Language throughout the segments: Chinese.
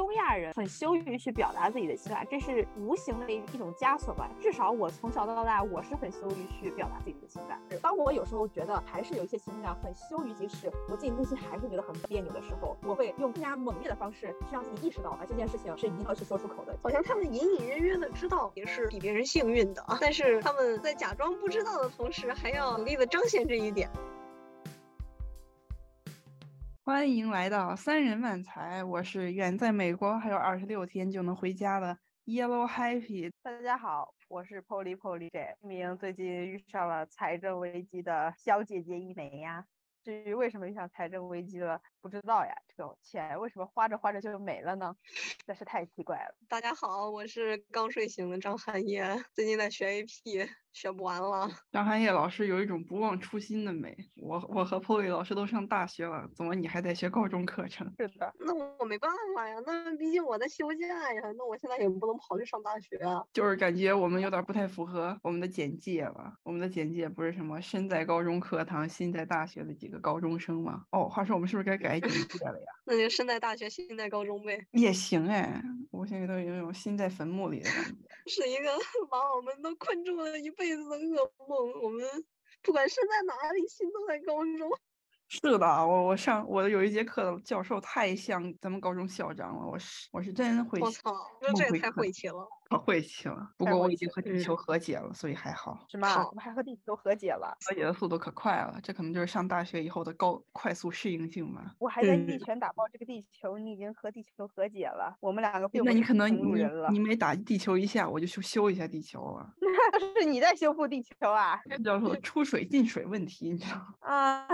东亚人很羞于去表达自己的情感，这是无形的一一种枷锁吧。至少我从小到大，我是很羞于去表达自己的情感。当我有时候觉得还是有一些情感很羞于启齿，我自己内心还是觉得很别扭的时候，我会用更加猛烈的方式去让自己意识到啊，这件事情是一定要去说出口的。好像他们隐隐约约的知道也是比别人幸运的，但是他们在假装不知道的同时，还要努力的彰显这一点。欢迎来到三人漫才，我是远在美国还有二十六天就能回家的 Yellow Happy。大家好，我是 Polly Polly J，一名最近遇上了财政危机的小姐姐一枚呀。至于为什么遇上财政危机了，不知道呀。这个钱为什么花着花着就没了呢？真是太奇怪了。大家好，我是刚睡醒的张涵叶，最近在学 AP。学不完了。张涵叶老师有一种不忘初心的美。我我和 Polly 老师都上大学了，怎么你还在学高中课程？是的，那我没办法呀。那毕竟我在休假呀。那我现在也不能跑去上大学啊。就是感觉我们有点不太符合我们的简介了。我们的简介不是什么身在高中课堂，心在大学的几个高中生吗？哦，话说我们是不是该改简介了呀？那就身在大学，心在高中呗。也行哎，我现在都有种心在坟墓里的感觉。是一个把我们都困住了一辈子的噩梦。我们不管身在哪里，心都在高中。是的，我我上我有一节课的教授太像咱们高中校长了，我是我是真会。我操，那这也太晦气了。可晦气了，不过我已经和地球和解了，所以还好。什么？我们还和地球和解了，和解的速度可快了。这可能就是上大学以后的高快速适应性吧。我还在一拳打爆这个地球，你已经和地球和解了。我们两个并那你可能你你每打地球一下，我就修修一下地球啊。那是你在修复地球啊？这叫做 出水进水问题，你知道吗？啊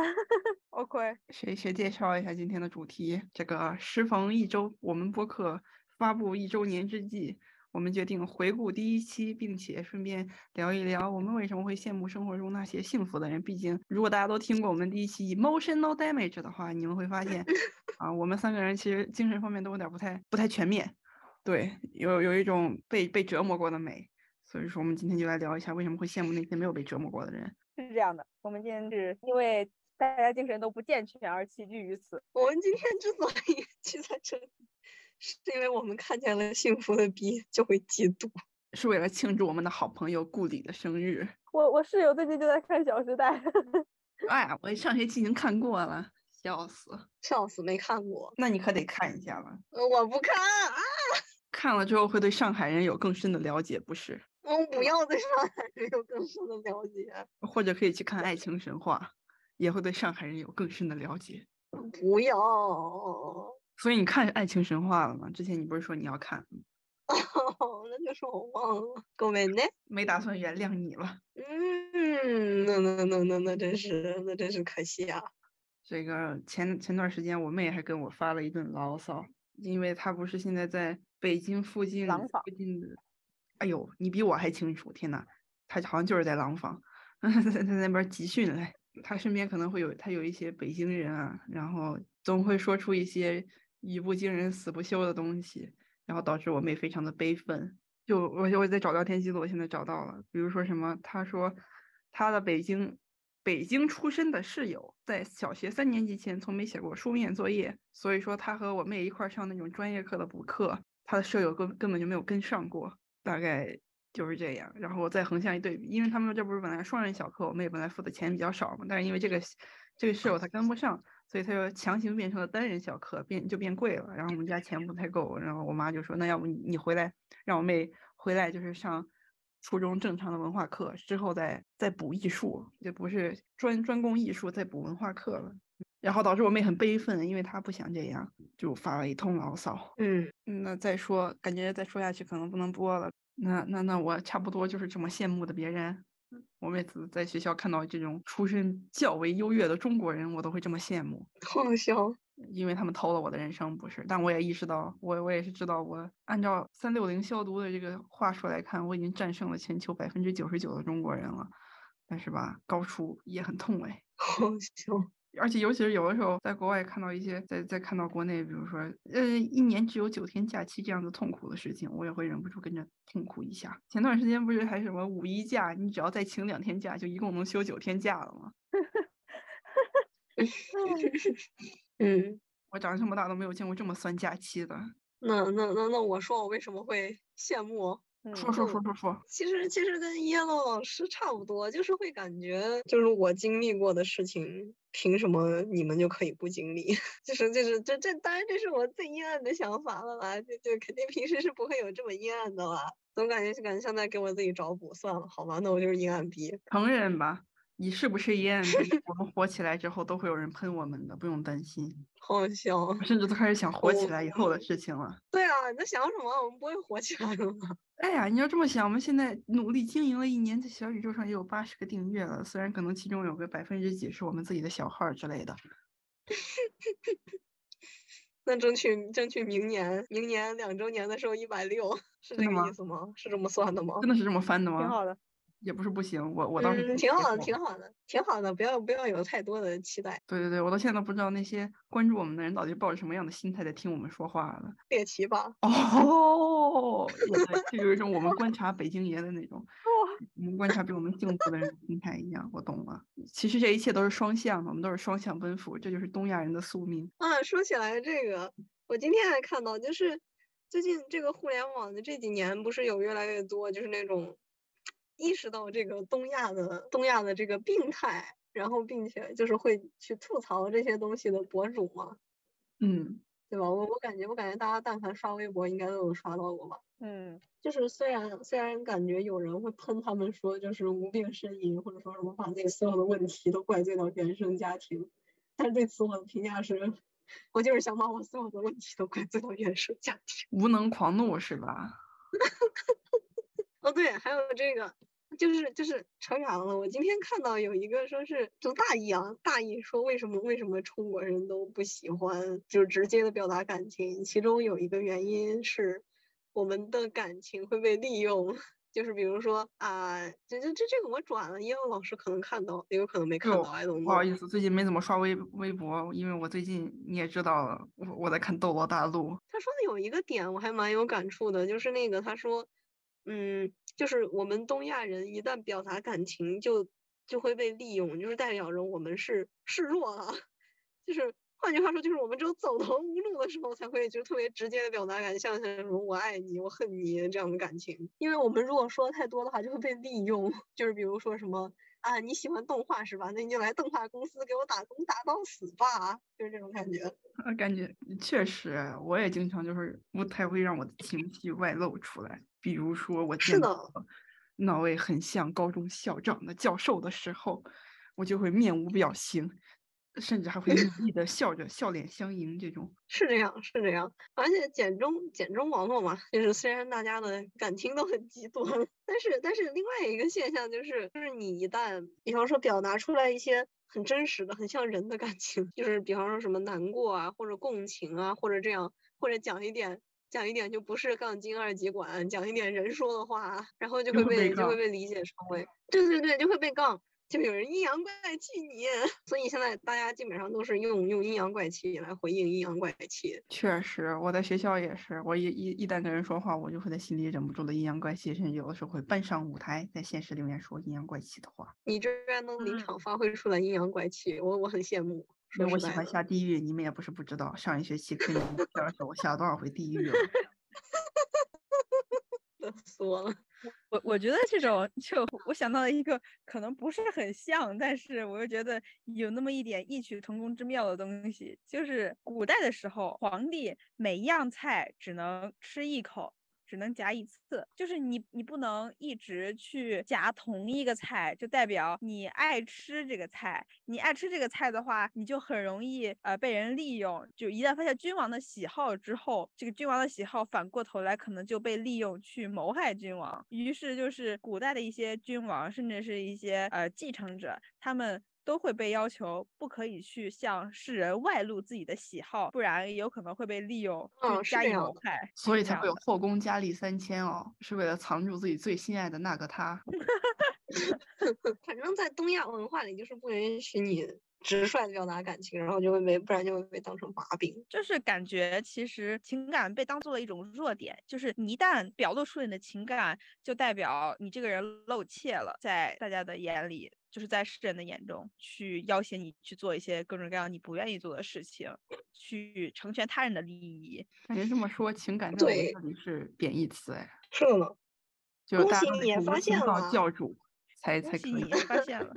，OK。谁谁介绍一下今天的主题？这个时逢一周，我们播客发布一周年之际。我们决定回顾第一期，并且顺便聊一聊我们为什么会羡慕生活中那些幸福的人。毕竟，如果大家都听过我们第一期 emotional damage 的话，你们会发现，啊，我们三个人其实精神方面都有点不太不太全面，对，有有一种被被折磨过的美。所以说，我们今天就来聊一下为什么会羡慕那些没有被折磨过的人。是这样的，我们今天是因为大家精神都不健全而齐聚于此。我们今天之所以 聚在这里。是因为我们看见了幸福的 B 就会嫉妒，是为了庆祝我们的好朋友顾里的生日。我我室友最近就在看《小时代》。哎呀，我上学期已经看过了，笑死，笑死，没看过。那你可得看一下了。我不看啊。看了之后会对上海人有更深的了解，不是？我不要对上海人有更深的了解。或者可以去看《爱情神话》，也会对上海人有更深的了解。不要。所以你看《爱情神话》了吗？之前你不是说你要看？哦，那就是我忘了。各位呢？没打算原谅你了。嗯，那那那那那真是那真是可惜啊。这个前前段时间我妹还跟我发了一顿牢骚，因为她不是现在在北京附近附近的。哎呦，你比我还清楚！天呐，她好像就是在廊坊，在那边集训嘞。她身边可能会有她有一些北京人啊，然后总会说出一些。语不惊人死不休的东西，然后导致我妹非常的悲愤。就我我在找聊天记录，我现在找到了。比如说什么，她说她的北京北京出身的室友，在小学三年级前从没写过书面作业，所以说她和我妹一块上那种专业课的补课，她的舍友根根本就没有跟上过，大概就是这样。然后我再横向一对比，因为他们这不是本来双人小课，我妹本来付的钱比较少嘛，但是因为这个这个室友他跟不上。所以他就强行变成了单人小课，变就变贵了。然后我们家钱不太够，然后我妈就说：“那要不你你回来，让我妹回来，就是上初中正常的文化课，之后再再补艺术，就不是专专攻艺术再补文化课了。”然后导致我妹很悲愤，因为她不想这样，就发了一通牢骚。嗯，那再说，感觉再说下去可能不能播了。那那那我差不多就是这么羡慕的别人。我每次在学校看到这种出身较为优越的中国人，我都会这么羡慕。好笑，因为他们偷了我的人生，不是？但我也意识到，我我也是知道，我按照三六零消毒的这个话术来看，我已经战胜了全球百分之九十九的中国人了。但是吧，高处也很痛哎。好笑。而且，尤其是有的时候在国外看到一些，在在看到国内，比如说，呃，一年只有九天假期这样的痛苦的事情，我也会忍不住跟着痛苦一下。前段时间不是还什么五一假，你只要再请两天假，就一共能休九天假了吗？嗯，我长这么大都没有见过这么算假期的。那那那那我说我为什么会羡慕？说说说说说，其实其实跟耶洛老师差不多，就是会感觉，就是我经历过的事情，凭什么你们就可以不经历？就是就是这这当然这是我最阴暗的想法了啦，就就肯定平时是不会有这么阴暗的啦，总感觉就感觉像在给我自己找补。算了，好吧，那我就是阴暗逼，承认吧。你是不是阴暗？我们火起来之后都会有人喷我们的，不用担心。好笑，甚至都开始想火起来以后的事情了。对啊，你在想什么？我们不会火起来的吗？哎呀，你要这么想，我们现在努力经营了一年，在小宇宙上也有八十个订阅了。虽然可能其中有个百分之几是我们自己的小号之类的。那争取争取明年，明年两周年的时候一百六，是这个意思吗？是这么算的吗？真的是这么翻的吗？挺好的。也不是不行，我我倒是挺好的，挺好的，挺好的，不要不要有太多的期待。对对对，我到现在都不知道那些关注我们的人到底抱着什么样的心态在听我们说话了。猎奇吧？哦，这有一种我们观察北京爷的那种，我们观察比我们幸福的人心态一样。我懂了，其实这一切都是双向的，我们都是双向奔赴，这就是东亚人的宿命。啊，说起来这个，我今天还看到，就是最近这个互联网的这几年，不是有越来越多，就是那种。意识到这个东亚的东亚的这个病态，然后并且就是会去吐槽这些东西的博主嘛，嗯，对吧？我我感觉我感觉大家但凡刷微博，应该都有刷到过吧？嗯，就是虽然虽然感觉有人会喷他们说就是无病呻吟，或者说什么把自己所有的问题都怪罪到原生家庭，但对此我的评价是，我就是想把我所有的问题都怪罪到原生家庭，无能狂怒是吧？哦对，还有这个。就是就是扯远了。我今天看到有一个说是就大意啊，大意说为什么为什么中国人都不喜欢就直接的表达感情，其中有一个原因是我们的感情会被利用。就是比如说啊，这这这这个我转了，因为老师可能看到，也有可能没看到。不好意思，最近没怎么刷微微博，因为我最近你也知道了，我我在看《斗罗大陆》。他说的有一个点我还蛮有感触的，就是那个他说。嗯，就是我们东亚人一旦表达感情，就就会被利用，就是代表着我们是示弱了。就是换句话说，就是我们只有走投无路的时候，才会就特别直接的表达感，像像什么我爱你、我恨你这样的感情。因为我们如果说太多的话，就会被利用。就是比如说什么啊，你喜欢动画是吧？那你就来动画公司给我打工打到死吧，就是这种感觉。感觉确实，我也经常就是不太会让我的情绪外露出来。比如说，我见到那位很像高中校长的教授的时候，我就会面无表情，甚至还会 努力的笑着笑脸相迎。这种是这样，是这样。而且简中简中网络嘛，就是虽然大家的感情都很极端，但是但是另外一个现象就是，就是你一旦比方说表达出来一些很真实的、很像人的感情，就是比方说什么难过啊，或者共情啊，或者这样，或者讲一点。讲一点就不是杠精二极管，讲一点人说的话，然后就会被就会被理解成为，对对对，就会被杠，就有人阴阳怪气你。所以现在大家基本上都是用用阴阳怪气来回应阴阳怪气。确实，我在学校也是，我一一一旦跟人说话，我就会在心里忍不住的阴阳怪气，甚至有的时候会搬上舞台，在现实里面说阴阳怪气的话。你居然能临场发挥出来阴阳怪气，我我很羡慕。我喜欢下地狱，你们也不是不知道。上一学期课你们教授我下了多少回地狱了？乐死我了！我我觉得这种就我想到了一个可能不是很像，但是我又觉得有那么一点异曲同工之妙的东西，就是古代的时候，皇帝每一样菜只能吃一口。只能夹一次，就是你你不能一直去夹同一个菜，就代表你爱吃这个菜。你爱吃这个菜的话，你就很容易呃被人利用。就一旦发现君王的喜好之后，这个君王的喜好反过头来可能就被利用去谋害君王。于是就是古代的一些君王，甚至是一些呃继承者，他们。都会被要求不可以去向世人外露自己的喜好，不然有可能会被利用去加以谋害。所以才会有后宫佳丽三千哦，是为了藏住自己最心爱的那个他。反正，在东亚文化里，就是不允许你直率的表达感情，然后就会被不然就会被当成把柄。就是感觉其实情感被当做了一种弱点，就是你一旦表露出你的情感，就代表你这个人露怯了，在大家的眼里，就是在世人的眼中去要挟你去做一些各种各样你不愿意做的事情，去成全他人的利益。感觉这么说，情感在我这里是贬义词哎。是的。就大家也发现了，教主才才可以发现了，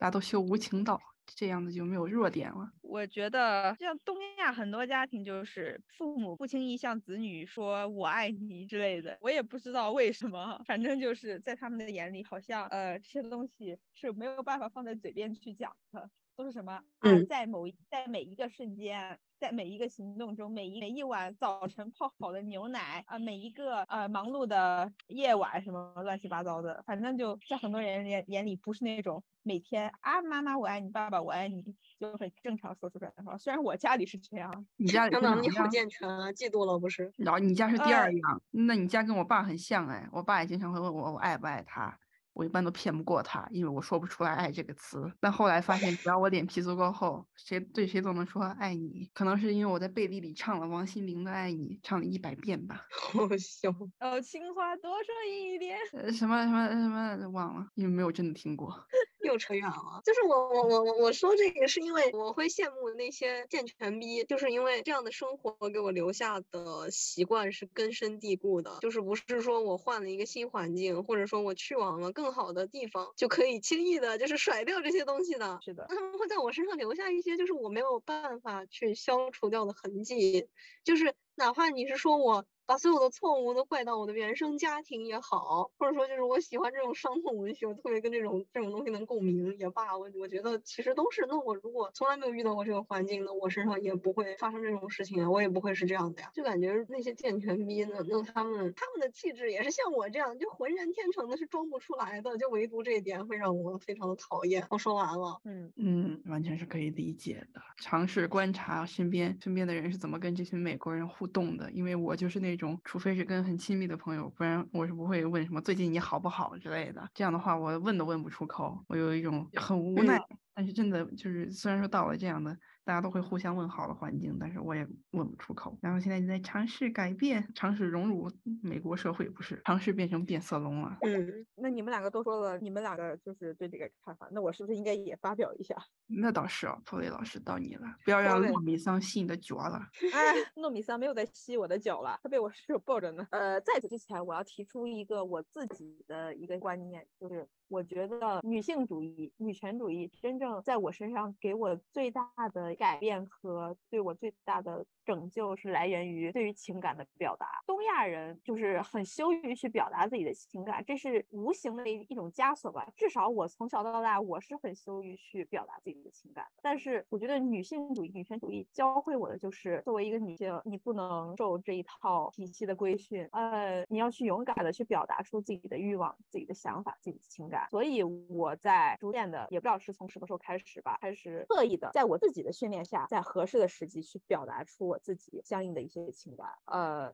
大家都修无情道，这样子就没有弱点了。我觉得像东亚很多家庭，就是父母不轻易向子女说我爱你之类的，我也不知道为什么，反正就是在他们的眼里，好像呃这些东西是没有办法放在嘴边去讲的，都是什么啊，在某在每一个瞬间。在每一个行动中，每一每一碗早晨泡好的牛奶啊，每一个呃忙碌的夜晚，什么乱七八糟的，反正就在很多人眼眼里，不是那种每天啊妈妈我爱你，爸爸我爱你，就很正常说出来的话。虽然我家里是这样，你家 里你好健全啊，嫉妒了不是？然后你家是第二样，那你家跟我爸很像哎，我爸也经常会问我我爱不爱他。我一般都骗不过他，因为我说不出来“爱”这个词。但后来发现，只要我脸皮足够厚，谁对谁都能说爱你。可能是因为我在背地里唱了王心凌的《爱你》，唱了一百遍吧。好笑。哦，情话多说一点。呃，什么什么什么忘了，因为没有真的听过。又扯远了。就是我我我我我说这个是因为我会羡慕那些健全逼，就是因为这样的生活给我留下的习惯是根深蒂固的。就是不是说我换了一个新环境，或者说我去往了。更好的地方就可以轻易的，就是甩掉这些东西的。是的，他们会在我身上留下一些，就是我没有办法去消除掉的痕迹，就是哪怕你是说我。把所有的错误都怪到我的原生家庭也好，或者说就是我喜欢这种伤痛文学，我特别跟这种这种东西能共鸣也罢，我我觉得其实都是。那我如果从来没有遇到过这个环境，那我身上也不会发生这种事情啊，我也不会是这样的呀。就感觉那些健全逼，那那他们他们的气质也是像我这样，就浑然天成的，是装不出来的。就唯独这一点会让我非常的讨厌。我说完了，嗯嗯，完全是可以理解的。尝试观察身边身边的人是怎么跟这群美国人互动的，因为我就是那。种，除非是跟很亲密的朋友，不然我是不会问什么最近你好不好之类的。这样的话，我问都问不出口，我有一种很无奈。但是真的就是，虽然说到了这样的。大家都会互相问好的环境，但是我也问不出口。然后现在你在尝试改变，尝试融入美国社会，不是尝试变成变色龙了。嗯，那你们两个都说了，你们两个就是对这个看法，那我是不是应该也发表一下？那倒是哦，普雷老师到你了，不要让糯米桑吸你的脚了。哎，糯米桑没有在吸我的脚了，他被我室友抱着呢。呃，在此之前，我要提出一个我自己的一个观念，就是。我觉得女性主义、女权主义真正在我身上给我最大的改变和对我最大的拯救，是来源于对于情感的表达。东亚人就是很羞于去表达自己的情感，这是无形的一一种枷锁吧。至少我从小到大，我是很羞于去表达自己的情感。但是我觉得女性主义、女权主义教会我的就是，作为一个女性，你不能受这一套体系的规训，呃，你要去勇敢的去表达出自己的欲望、自己的想法、自己的情感。所以我在逐渐的，也不知道是从什么时候开始吧，开始刻意的在我自己的训练下，在合适的时机去表达出我自己相应的一些情感。呃，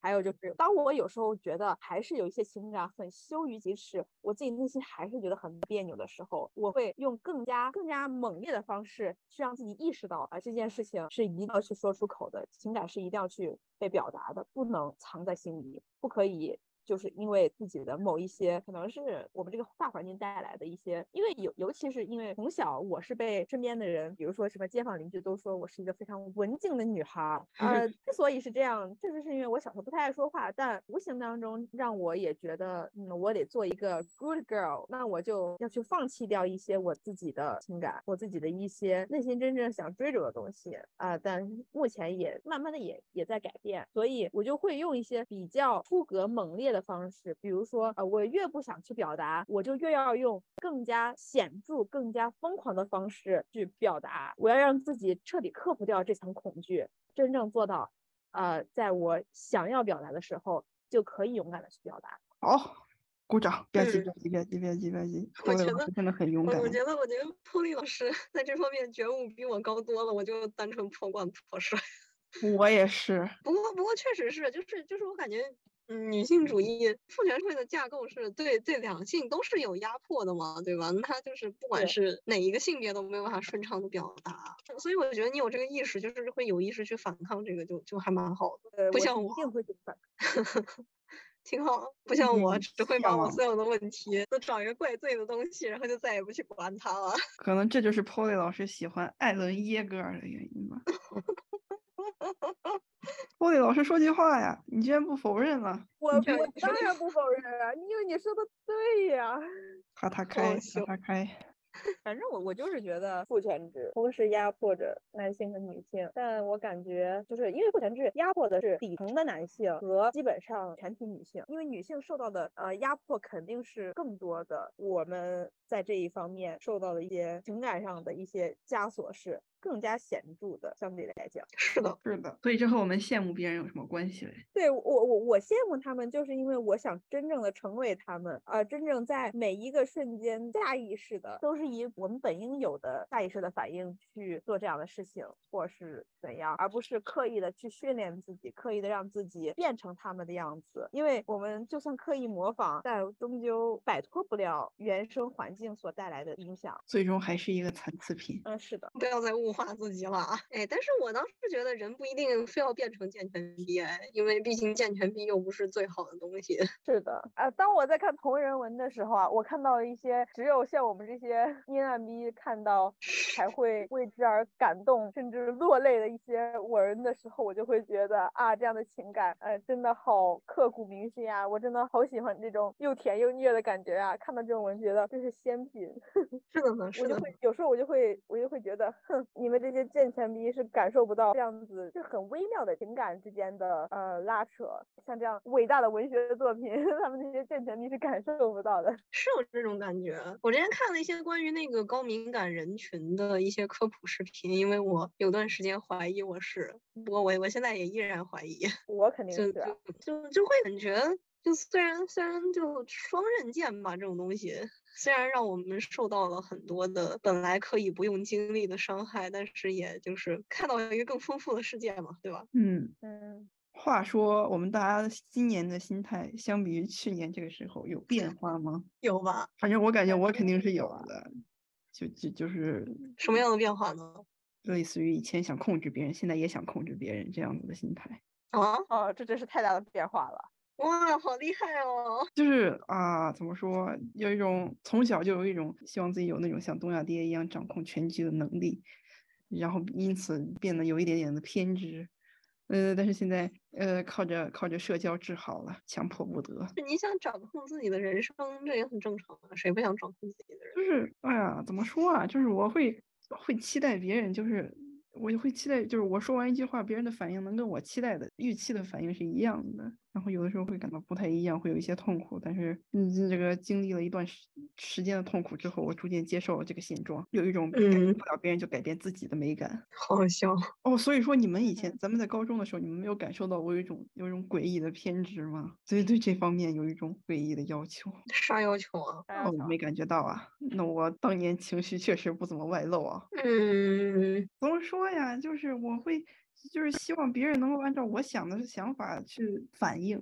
还有就是，当我有时候觉得还是有一些情感很羞于启齿，我自己内心还是觉得很别扭的时候，我会用更加更加猛烈的方式去让自己意识到啊，这件事情是一定要去说出口的，情感是一定要去被表达的，不能藏在心里，不可以。就是因为自己的某一些，可能是我们这个大环境带来的一些，因为尤尤其是因为从小我是被身边的人，比如说什么街坊邻居都说我是一个非常文静的女孩儿。呃，之所以是这样，确实是因为我小时候不太爱说话，但无形当中让我也觉得，嗯，我得做一个 good girl，那我就要去放弃掉一些我自己的情感，我自己的一些内心真正想追逐的东西啊。但目前也慢慢的也也在改变，所以我就会用一些比较出格猛烈的。的方式，比如说，呃，我越不想去表达，我就越要用更加显著、更加疯狂的方式去表达。我要让自己彻底克服掉这层恐惧，真正做到，呃，在我想要表达的时候，就可以勇敢的去表达。好，鼓掌！别急，别急，别急，别急，别急。我觉得真的很勇敢。我觉得，我觉得托利老师 在这方面觉悟比我高多了。我就单纯破罐破摔。我也是。不过不过确实是，就是就是我感觉。嗯，女性主义父权社会的架构是对对两性都是有压迫的嘛，对吧？那他就是不管是哪一个性别都没有办法顺畅的表达，所以我觉得你有这个意识，就是会有意识去反抗这个，就就还蛮好的。不像我，一定会去反抗，挺好。不像我，只会把我所有的问题都找一个怪罪的东西，然后就再也不去管它了。可能这就是 Polly 老师喜欢艾伦耶格尔的原因吧。波利老师说句话呀，你居然不否认了？我我当然不否认啊，因为你说的对呀。哈 他开，哈他开。反正我我就是觉得父权制同时压迫着男性和女性，但我感觉就是因为父权制压迫的是底层的男性和基本上全体女性，因为女性受到的呃压迫肯定是更多的，我们在这一方面受到的一些情感上的一些枷锁是。更加显著的，相对来讲，是的，是的。所以这和我们羡慕别人有什么关系嘞？对我，我我羡慕他们，就是因为我想真正的成为他们，呃，真正在每一个瞬间下意识的，都是以我们本应有的下意识的反应去做这样的事情，或是怎样，而不是刻意的去训练自己，刻意的让自己变成他们的样子。因为我们就算刻意模仿，但终究摆脱不了原生环境所带来的影响，最终还是一个残次品。嗯，是的，不要再误。化自己了啊！哎，但是我当时觉得人不一定非要变成健全 B，因为毕竟健全逼又不是最好的东西。是的，啊，当我在看同人文的时候啊，我看到一些只有像我们这些阴暗逼看到才会为之而感动，甚至落泪的一些文的时候，我就会觉得啊，这样的情感，呃，真的好刻骨铭心啊！我真的好喜欢这种又甜又虐的感觉啊！看到这种文，觉得这是仙品。是的呢，是的。我就会有时候我就会我就会觉得，哼。你们这些贱钱逼是感受不到这样子就很微妙的情感之间的呃拉扯，像这样伟大的文学作品，他们这些贱钱逼是感受不到的。是有这种感觉。我之前看了一些关于那个高敏感人群的一些科普视频，因为我有段时间怀疑我是，不过我我现在也依然怀疑。我肯定是。就就就会感觉，就虽然虽然就双刃剑吧，这种东西。虽然让我们受到了很多的本来可以不用经历的伤害，但是也就是看到一个更丰富的世界嘛，对吧？嗯嗯。话说，我们大家今年的心态相比于去年这个时候有变 化吗？有吧。反正我感觉我肯定是有的。就就就是什么样的变化呢？类似于以前想控制别人，现在也想控制别人这样子的心态。啊哦，这真是太大的变化了。哇，好厉害哦！就是啊，怎么说，有一种从小就有一种希望自己有那种像东亚爹一样掌控全局的能力，然后因此变得有一点点的偏执。呃，但是现在呃，靠着靠着社交治好了，强迫不得。你想掌控自己的人生，这也很正常啊，谁不想掌控自己的人？就是哎呀，怎么说啊？就是我会会期待别人，就是我就会期待，就是我说完一句话，别人的反应能跟我期待的预期的反应是一样的。然后有的时候会感到不太一样，会有一些痛苦，但是嗯，这个经历了一段时时间的痛苦之后，我逐渐接受了这个现状，有一种改变不了别人就改变自己的美感。好笑哦，所以说你们以前咱们在高中的时候，你们没有感受到我有一种有一种诡异的偏执吗？所以对这方面有一种诡异的要求。啥要求啊？哦，没感觉到啊。那我当年情绪确实不怎么外露啊。嗯，怎么说呀？就是我会。就是希望别人能够按照我想的想法去反应，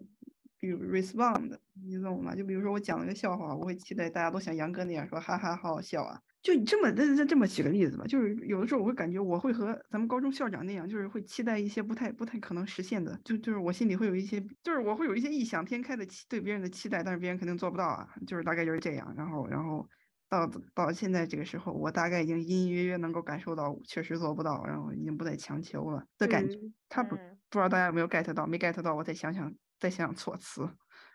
比如 respond，你懂吗？就比如说我讲了个笑话，我会期待大家都像杨哥那样说，哈哈，好好笑啊。就你这么这这这么举个例子吧，就是有的时候我会感觉我会和咱们高中校长那样，就是会期待一些不太不太可能实现的，就就是我心里会有一些，就是我会有一些异想天开的期对别人的期待，但是别人肯定做不到啊，就是大概就是这样。然后然后。到到现在这个时候，我大概已经隐隐约约能够感受到，确实做不到，然后已经不再强求了的感觉。他不不知道大家有没有 get 到，没 get 到，我再想想，再想想措辞，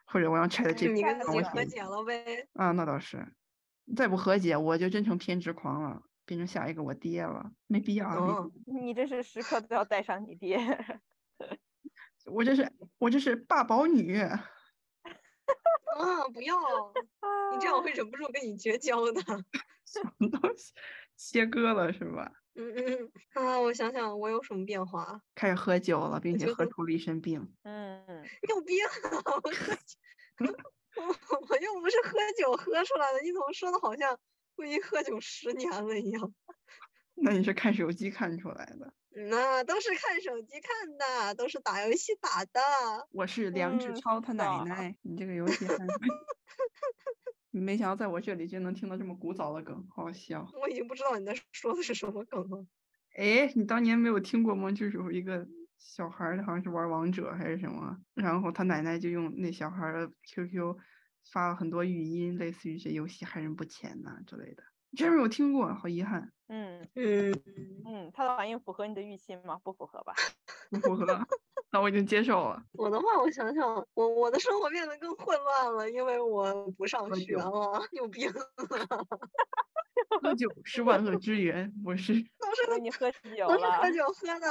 或者我让拆的这你跟自己和解了呗？啊，那倒是，再不和解，我就真成偏执狂了，变成下一个我爹了，没必要。你这是时刻都要带上你爹，我这是我这是霸宝女。啊！不要，你这样我会忍不住跟你绝交的。什么东西？切割了是吧？嗯嗯啊！我想想，我有什么变化？开始喝酒了，并且喝出了一身病。嗯，你有病啊！我喝酒，我我又不是喝酒喝出来的，你怎么说的好像我已经喝酒十年了一样？那你是看手机看出来的？那都是看手机看的，都是打游戏打的。我是梁志超他奶奶，你这个游戏。没想到在我这里就能听到这么古早的梗，好笑。我已经不知道你在说的是什么梗了。哎，你当年没有听过吗？就是有一个小孩儿，好像是玩王者还是什么，然后他奶奶就用那小孩的 QQ 发了很多语音，类似于这游戏害人不浅呐之类的。居然没有听过，好遗憾。嗯嗯嗯，他的反应符合你的预期吗？不符合吧？不符合，那我已经接受了。我的话，我想想，我我的生活变得更混乱了，因为我不上学了，有病。喝酒 是万恶之源，我是。都是你喝酒了。都是喝酒喝的。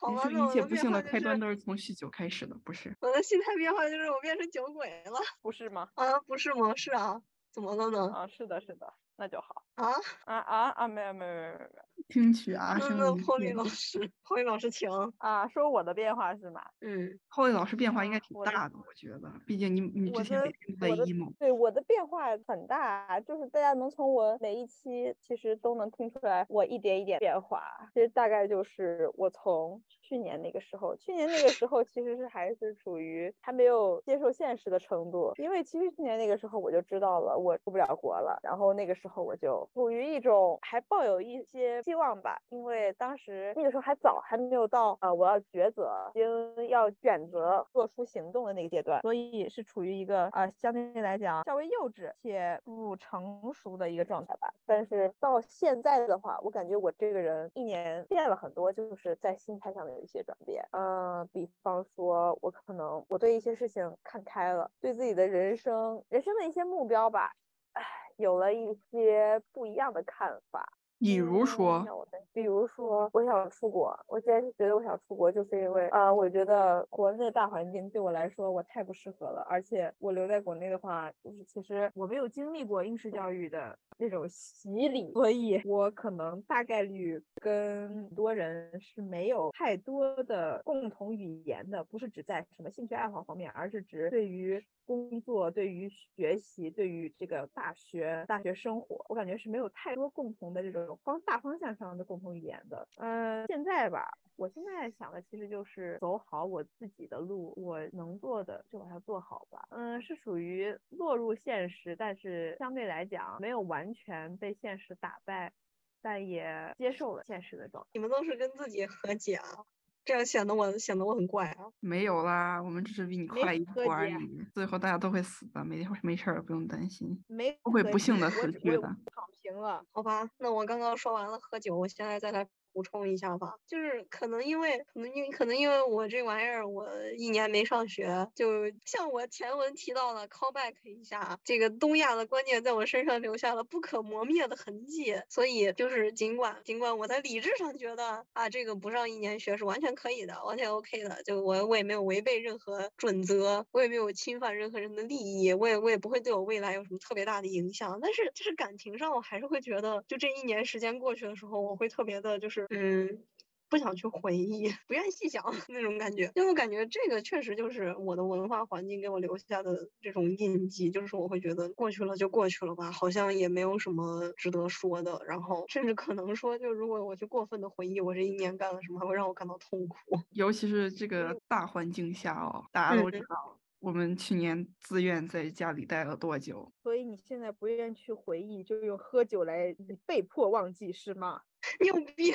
好吧，一切不幸的开端都是从酗酒开始的，不是？我的心态变化就是我变成酒鬼了，不是吗？啊，不是吗？是啊。怎么了呢？啊，是的，是的，那就好。啊啊啊啊！没有没有没有没有。听取啊，声的破例老师，破例老师请啊，说我的变化是吗？嗯，破例老师变化应该挺大的，我觉得，毕竟你你之前在一嘛。对，我的变化很大，就是大家能从我每一期其实都能听出来我一点一点变化。其实大概就是我从去年那个时候，去年那个时候其实是还是处于还没有接受现实的程度，因为其实去年那个时候我就知道了我出不了国了，然后那个时候我就处于一种还抱有一些希。望吧，因为当时那个时候还早，还没有到呃我要抉择，已经要选择做出行动的那个阶段，所以是处于一个呃相对来讲稍微幼稚且不成熟的一个状态吧。但是到现在的话，我感觉我这个人一年变了很多，就是在心态上的一些转变。嗯，比方说，我可能我对一些事情看开了，对自己的人生人生的一些目标吧，唉，有了一些不一样的看法。比如说，比如说，我想出国。我现在是觉得我想出国，就是因为啊，我觉得国内大环境对我来说我太不适合了。而且我留在国内的话，就是其实我没有经历过应试教育的那种洗礼，所以我可能大概率跟很多人是没有太多的共同语言的。不是指在什么兴趣爱好方面，而是指对于工作、对于学习、对于这个大学、大学生活，我感觉是没有太多共同的这种。方大方向上的共同语言的，嗯，现在吧，我现在想的其实就是走好我自己的路，我能做的就把它做好吧，嗯，是属于落入现实，但是相对来讲没有完全被现实打败，但也接受了现实的状态。你们都是跟自己和解啊？这样显得我显得我很怪啊？没有啦，我们只是比你快一步而已。最后大家都会死的，没没事儿，不用担心。没不会不幸的死去的。躺平了，好吧，那我刚刚说完了喝酒，我现在再来。补充一下吧，就是可能因为可能因可能因为我这玩意儿我一年没上学，就像我前文提到的 callback 一下，这个东亚的观念在我身上留下了不可磨灭的痕迹。所以就是尽管尽管我在理智上觉得啊这个不上一年学是完全可以的，完全 OK 的，就我我也没有违背任何准则，我也没有侵犯任何人的利益，我也我也不会对我未来有什么特别大的影响。但是就是感情上我还是会觉得，就这一年时间过去的时候，我会特别的就是。嗯，不想去回忆，不愿细想 那种感觉，因为我感觉这个确实就是我的文化环境给我留下的这种印记，就是我会觉得过去了就过去了吧，好像也没有什么值得说的，然后甚至可能说，就如果我去过分的回忆我这一年干了什么，还会让我感到痛苦。尤其是这个大环境下哦，大家都知道我们去年自愿在家里待了多久，所以你现在不愿意去回忆，就用喝酒来被迫忘记是吗？你 有病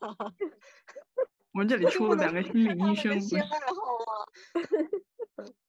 啊！我们这里出了两个心理医生，新爱好啊？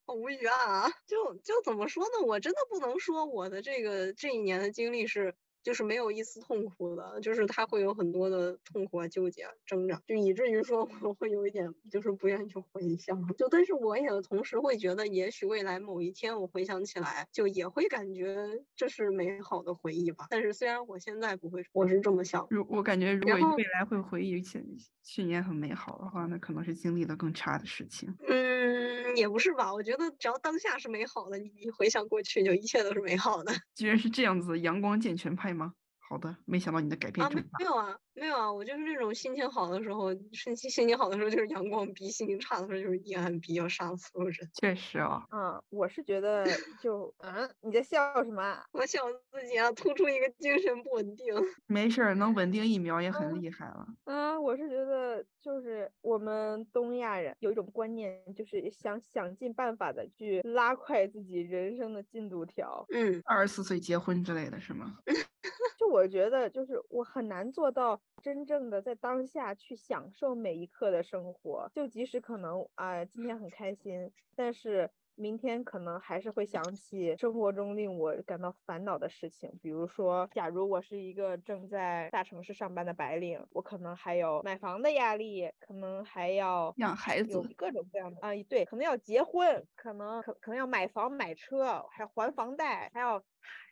好无语啊！就就怎么说呢？我真的不能说我的这个这一年的经历是。就是没有一丝痛苦的，就是他会有很多的痛苦啊、纠结、啊、挣扎，就以至于说我会有一点就是不愿意去回想。就但是我也同时会觉得，也许未来某一天我回想起来，就也会感觉这是美好的回忆吧。但是虽然我现在不会，我是这么想。如我感觉，如果未来会回忆起去年很美好的话，那可能是经历了更差的事情。嗯，也不是吧？我觉得只要当下是美好的，你回想过去就一切都是美好的。居然是这样子，阳光健全派。吗？好的，没想到你的改变这么大。没有啊，没有啊，我就是那种心情好的时候，身心情心情好的时候就是阳光逼，心情差的时候就是阴暗逼，要杀所有人。确实啊，嗯，我是觉得 就嗯，你在笑什么？我笑自己啊，突出一个精神不稳定。没事儿，能稳定一秒也很厉害了。嗯，我是觉得就是我们东亚人有一种观念，就是想想尽办法的去拉快自己人生的进度条。嗯，二十四岁结婚之类的是吗？就我觉得，就是我很难做到真正的在当下去享受每一刻的生活。就即使可能啊，今天很开心，但是明天可能还是会想起生活中令我感到烦恼的事情。比如说，假如我是一个正在大城市上班的白领，我可能还有买房的压力，可能还要养孩子，有各种各样的啊，对，可能要结婚，可能可可能要买房买车，还要还房贷，还要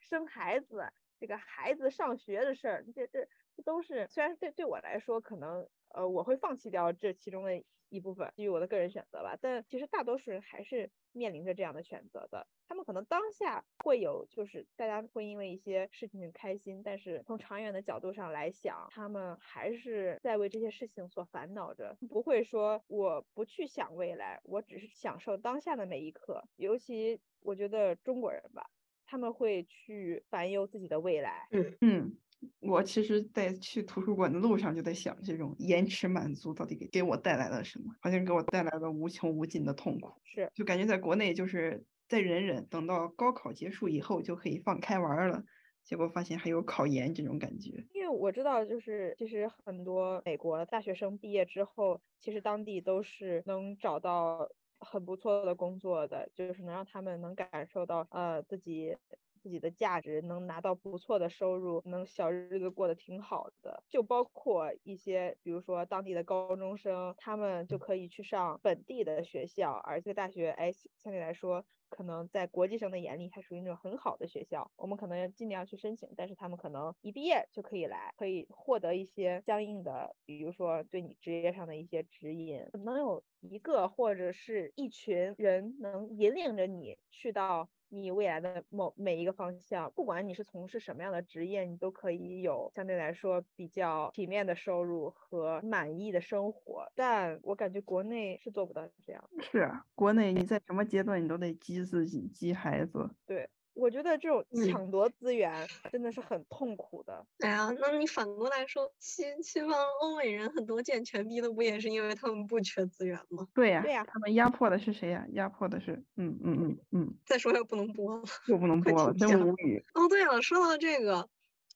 生孩子。这个孩子上学的事儿，这这这都是虽然对对我来说，可能呃我会放弃掉这其中的一部分，基于我的个人选择吧。但其实大多数人还是面临着这样的选择的。他们可能当下会有，就是大家会因为一些事情开心，但是从长远的角度上来想，他们还是在为这些事情所烦恼着，不会说我不去想未来，我只是享受当下的每一刻。尤其我觉得中国人吧。他们会去烦忧自己的未来。嗯嗯，我其实，在去图书馆的路上就在想，这种延迟满足到底给给我带来了什么？好像给我带来了无穷无尽的痛苦。是，就感觉在国内就是再忍忍，等到高考结束以后就可以放开玩了。结果发现还有考研这种感觉。因为我知道，就是其实很多美国大学生毕业之后，其实当地都是能找到。很不错的工作的，就是能让他们能感受到，呃，自己自己的价值，能拿到不错的收入，能小日子过得挺好的。就包括一些，比如说当地的高中生，他们就可以去上本地的学校，而这个大学，哎，相对来说。可能在国际生的眼里，还属于那种很好的学校，我们可能要尽量去申请，但是他们可能一毕业就可以来，可以获得一些相应的，比如说对你职业上的一些指引，能有一个或者是一群人能引领着你去到。你未来的某每一个方向，不管你是从事什么样的职业，你都可以有相对来说比较体面的收入和满意的生活。但我感觉国内是做不到这样。是啊，国内你在什么阶段你都得激自己、激孩子。对。我觉得这种抢夺资源真的是很痛苦的。哎呀，那你反过来说，西西方欧美人很多健全逼的不也是因为他们不缺资源吗？对呀，对呀，他们压迫的是谁呀？压迫的是，嗯嗯嗯嗯。再说又不能播了，又不能播了，真无语。哦，对了，说到这个。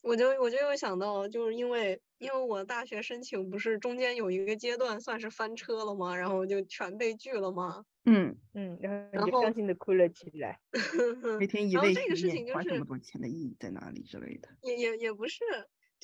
我就我就又想到，就是因为因为我大学申请不是中间有一个阶段算是翻车了吗？然后就全被拒了吗？嗯嗯，然后伤心的哭了起来。每天以泪洗面，花这么多钱的意义在哪里之类的？也也也不是。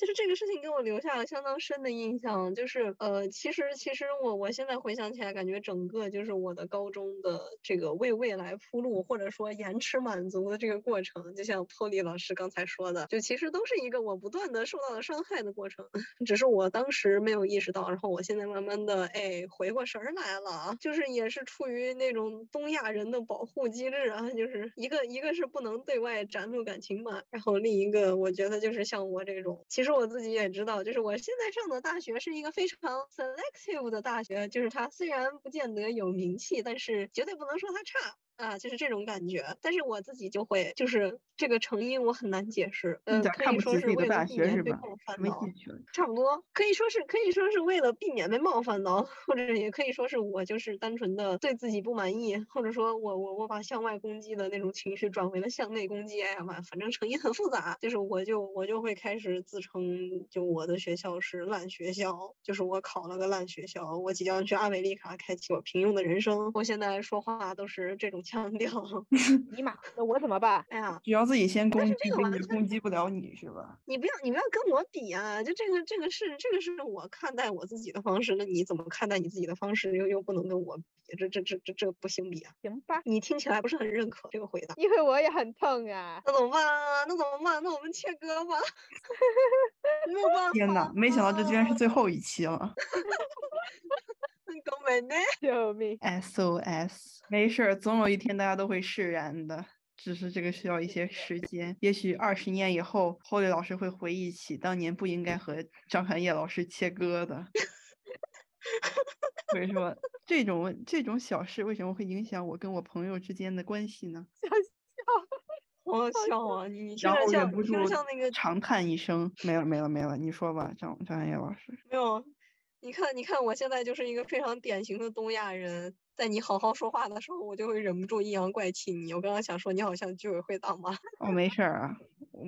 就是这个事情给我留下了相当深的印象，就是呃，其实其实我我现在回想起来，感觉整个就是我的高中的这个为未来铺路，或者说延迟满足的这个过程，就像 Polly 老师刚才说的，就其实都是一个我不断的受到了伤害的过程，只是我当时没有意识到，然后我现在慢慢的哎回过神儿来了，就是也是出于那种东亚人的保护机制啊，就是一个一个是不能对外展露感情嘛，然后另一个我觉得就是像我这种，其实。我自己也知道，就是我现在上的大学是一个非常 selective 的大学，就是它虽然不见得有名气，但是绝对不能说它差。啊，就是这种感觉，但是我自己就会，就是这个成因我很难解释，嗯，可以说是为了避免被冒？犯到，差不多可以说是可以说是为了避免被冒犯到，或者也可以说是我就是单纯的对自己不满意，或者说我我我把向外攻击的那种情绪转为了向内攻击，哎呀妈，反正成因很复杂，就是我就我就会开始自称，就我的学校是烂学校，就是我考了个烂学校，我即将去阿美利卡开启我平庸的人生，我现在说话都是这种。强调，尼玛，那我怎么办？哎呀，只要自己先攻击，攻击不了你是吧？你不要，你不要跟我比啊！就这个，这个是，这个是我看待我自己的方式。那你怎么看待你自己的方式？又又不能跟我比，这这这这这不行比啊！行吧，你听起来不是很认可这个回答，因为我也很痛啊。那怎么办啊？那怎么办？那我们切割吧。没有办法。天呐，没想到这居然是最后一期了。狗妹妹，救命！SOS，没事儿，总有一天大家都会释然的。只是这个需要一些时间。也许二十年以后，后磊老师会回忆起当年不应该和张涵叶老师切割的。所以说，这种这种小事为什么会影响我跟我朋友之间的关系呢？笑笑，好笑啊！你然后忍不住像那个长叹一声，没了没了没了，你说吧，张张涵叶老师。没有。你看，你看，我现在就是一个非常典型的东亚人，在你好好说话的时候，我就会忍不住阴阳怪气你。我刚刚想说，你好像居委会大妈。哦，没事儿啊，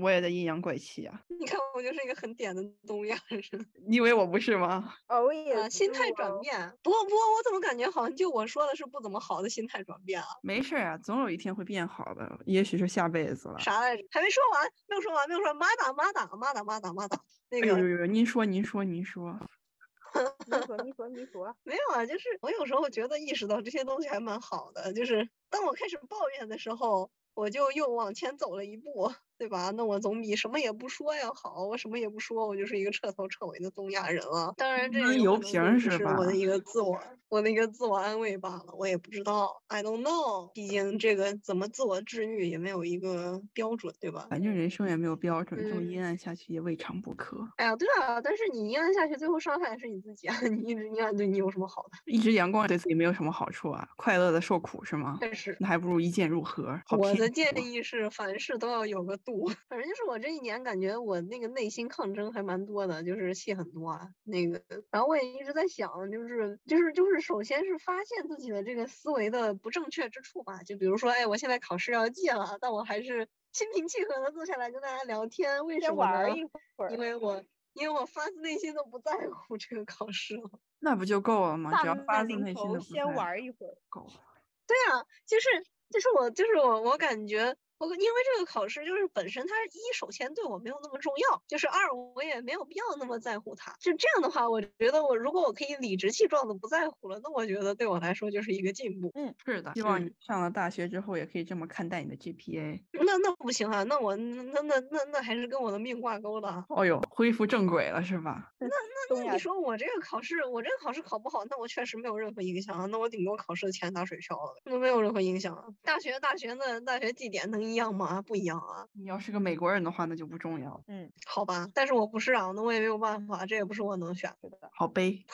我也在阴阳怪气啊。你看，我就是一个很点的东亚人。你以为我不是吗？哦，我也心态转变。不过，不过，我怎么感觉好像就我说的是不怎么好的心态转变啊？没事儿啊，总有一天会变好的，也许是下辈子了。啥来着？还没说完，没有说完，没有说。妈打妈打妈打妈打妈打。那个，您说，您说，您说。你说，你说，你说，没有啊，就是我有时候觉得意识到这些东西还蛮好的，就是当我开始抱怨的时候，我就又往前走了一步。对吧？那我总比什么也不说要好。我什么也不说，我就是一个彻头彻尾的东亚人了。当然，这油瓶是我的一个自我，我的一个自我安慰罢了。我也不知道，I don't know。毕竟这个怎么自我治愈也没有一个标准，对吧？反正人生也没有标准，这么阴暗下去也未尝不可。哎呀，对啊，但是你阴暗下去，最后伤害的是你自己啊！你一直阴暗对你有什么好的？一直阳光对自己没有什么好处啊！快乐的受苦是吗？确实，那还不如一剑入河。我的建议是，凡事都要有个度。反正就是我这一年感觉我那个内心抗争还蛮多的，就是戏很多啊。那个，然后我也一直在想，就是就是就是，首先是发现自己的这个思维的不正确之处吧。就比如说，哎，我现在考试要记了，但我还是心平气和的坐下来跟大家聊天，为什么呢？因为我 因为我发自内心的不在乎这个考试了。那不就够了吗？只要发自内心的先玩一会儿够。对啊，就是就是我就是我我感觉。我因为这个考试就是本身它一首先对我没有那么重要，就是二我也没有必要那么在乎它。就这样的话，我觉得我如果我可以理直气壮的不在乎了，那我觉得对我来说就是一个进步。嗯，是的。希望你上了大学之后也可以这么看待你的 GPA。那那不行啊，那我那那那那还是跟我的命挂钩的。哦呦，恢复正轨了是吧？那那 那你说我这个考试，我这个考试考不好，那我确实没有任何影响啊。那我顶多考试的钱打水漂了，那没有任何影响啊。大学大学的大学绩点能。一样吗？不一样啊！你要是个美国人的话，那就不重要。嗯，好吧，但是我不是啊，那我也没有办法，这也不是我能选择的。好悲。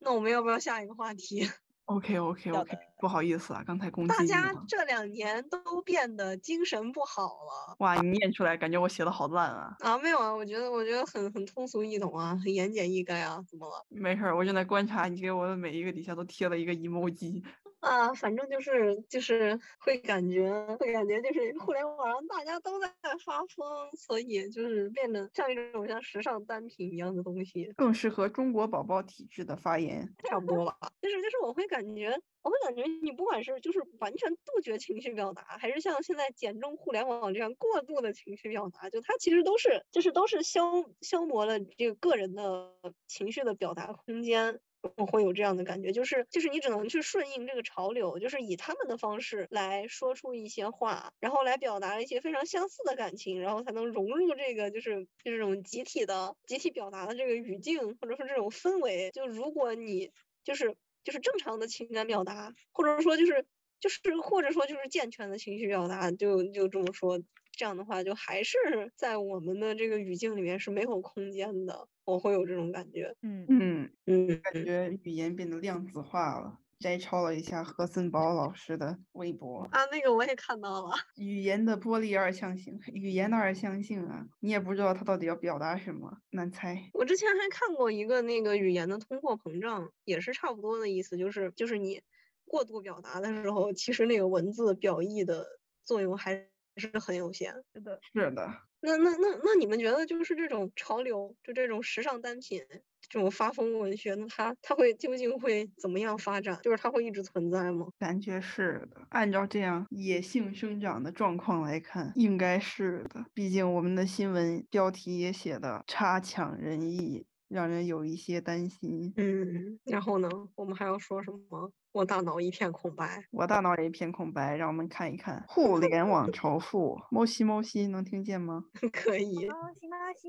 那我们要不要下一个话题？OK OK OK，不好意思啊，刚才攻击大家这两年都变得精神不好了。哇，你念出来，感觉我写的好烂啊！啊，没有啊，我觉得我觉得很很通俗易懂啊，很言简意赅啊，怎么了？没事儿，我正在观察你给我的每一个底下都贴了一个 emoji。啊，反正就是就是会感觉会感觉就是互联网上大家都在发疯，所以就是变得像一种像时尚单品一样的东西，更适合中国宝宝体质的发言，差不多吧。就是就是我会感觉我会感觉你不管是就是完全杜绝情绪表达，还是像现在简中互联网这样过度的情绪表达，就它其实都是就是都是消消磨了这个个人的情绪的表达空间。我会有这样的感觉，就是就是你只能去顺应这个潮流，就是以他们的方式来说出一些话，然后来表达一些非常相似的感情，然后才能融入这个就是这种集体的集体表达的这个语境，或者说这种氛围。就如果你就是就是正常的情感表达，或者说就是就是或者说就是健全的情绪表达，就就这么说。这样的话，就还是在我们的这个语境里面是没有空间的。我会有这种感觉。嗯嗯嗯，感觉语言变得量子化了。摘抄了一下何森堡老师的微博啊，那个我也看到了。语言的玻璃二象性，语言的二象性啊，你也不知道他到底要表达什么，难猜。我之前还看过一个那个语言的通货膨胀，也是差不多的意思，就是就是你过度表达的时候，其实那个文字表意的作用还。是很有限，是的，是的。那那那那你们觉得就是这种潮流，就这种时尚单品，这种发疯文学，那它它会究竟会怎么样发展？就是它会一直存在吗？感觉是的。按照这样野性生长的状况来看，应该是的。毕竟我们的新闻标题也写的差强人意。让人有一些担心。嗯，然后呢？我们还要说什么？我大脑一片空白。我大脑也一片空白。让我们看一看互联网仇富。猫西猫西，能听见吗？可以。猫西猫西，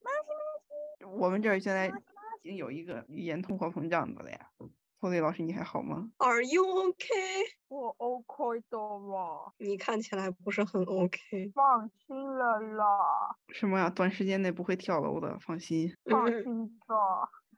猫西猫西。我们这儿现在已经有一个语言通货膨胀的了呀。后磊老师，你还好吗？Are you OK？我 OK 的了。你看起来不是很 OK。放心了啦。什么呀？短时间内不会跳楼的，放心。放心的，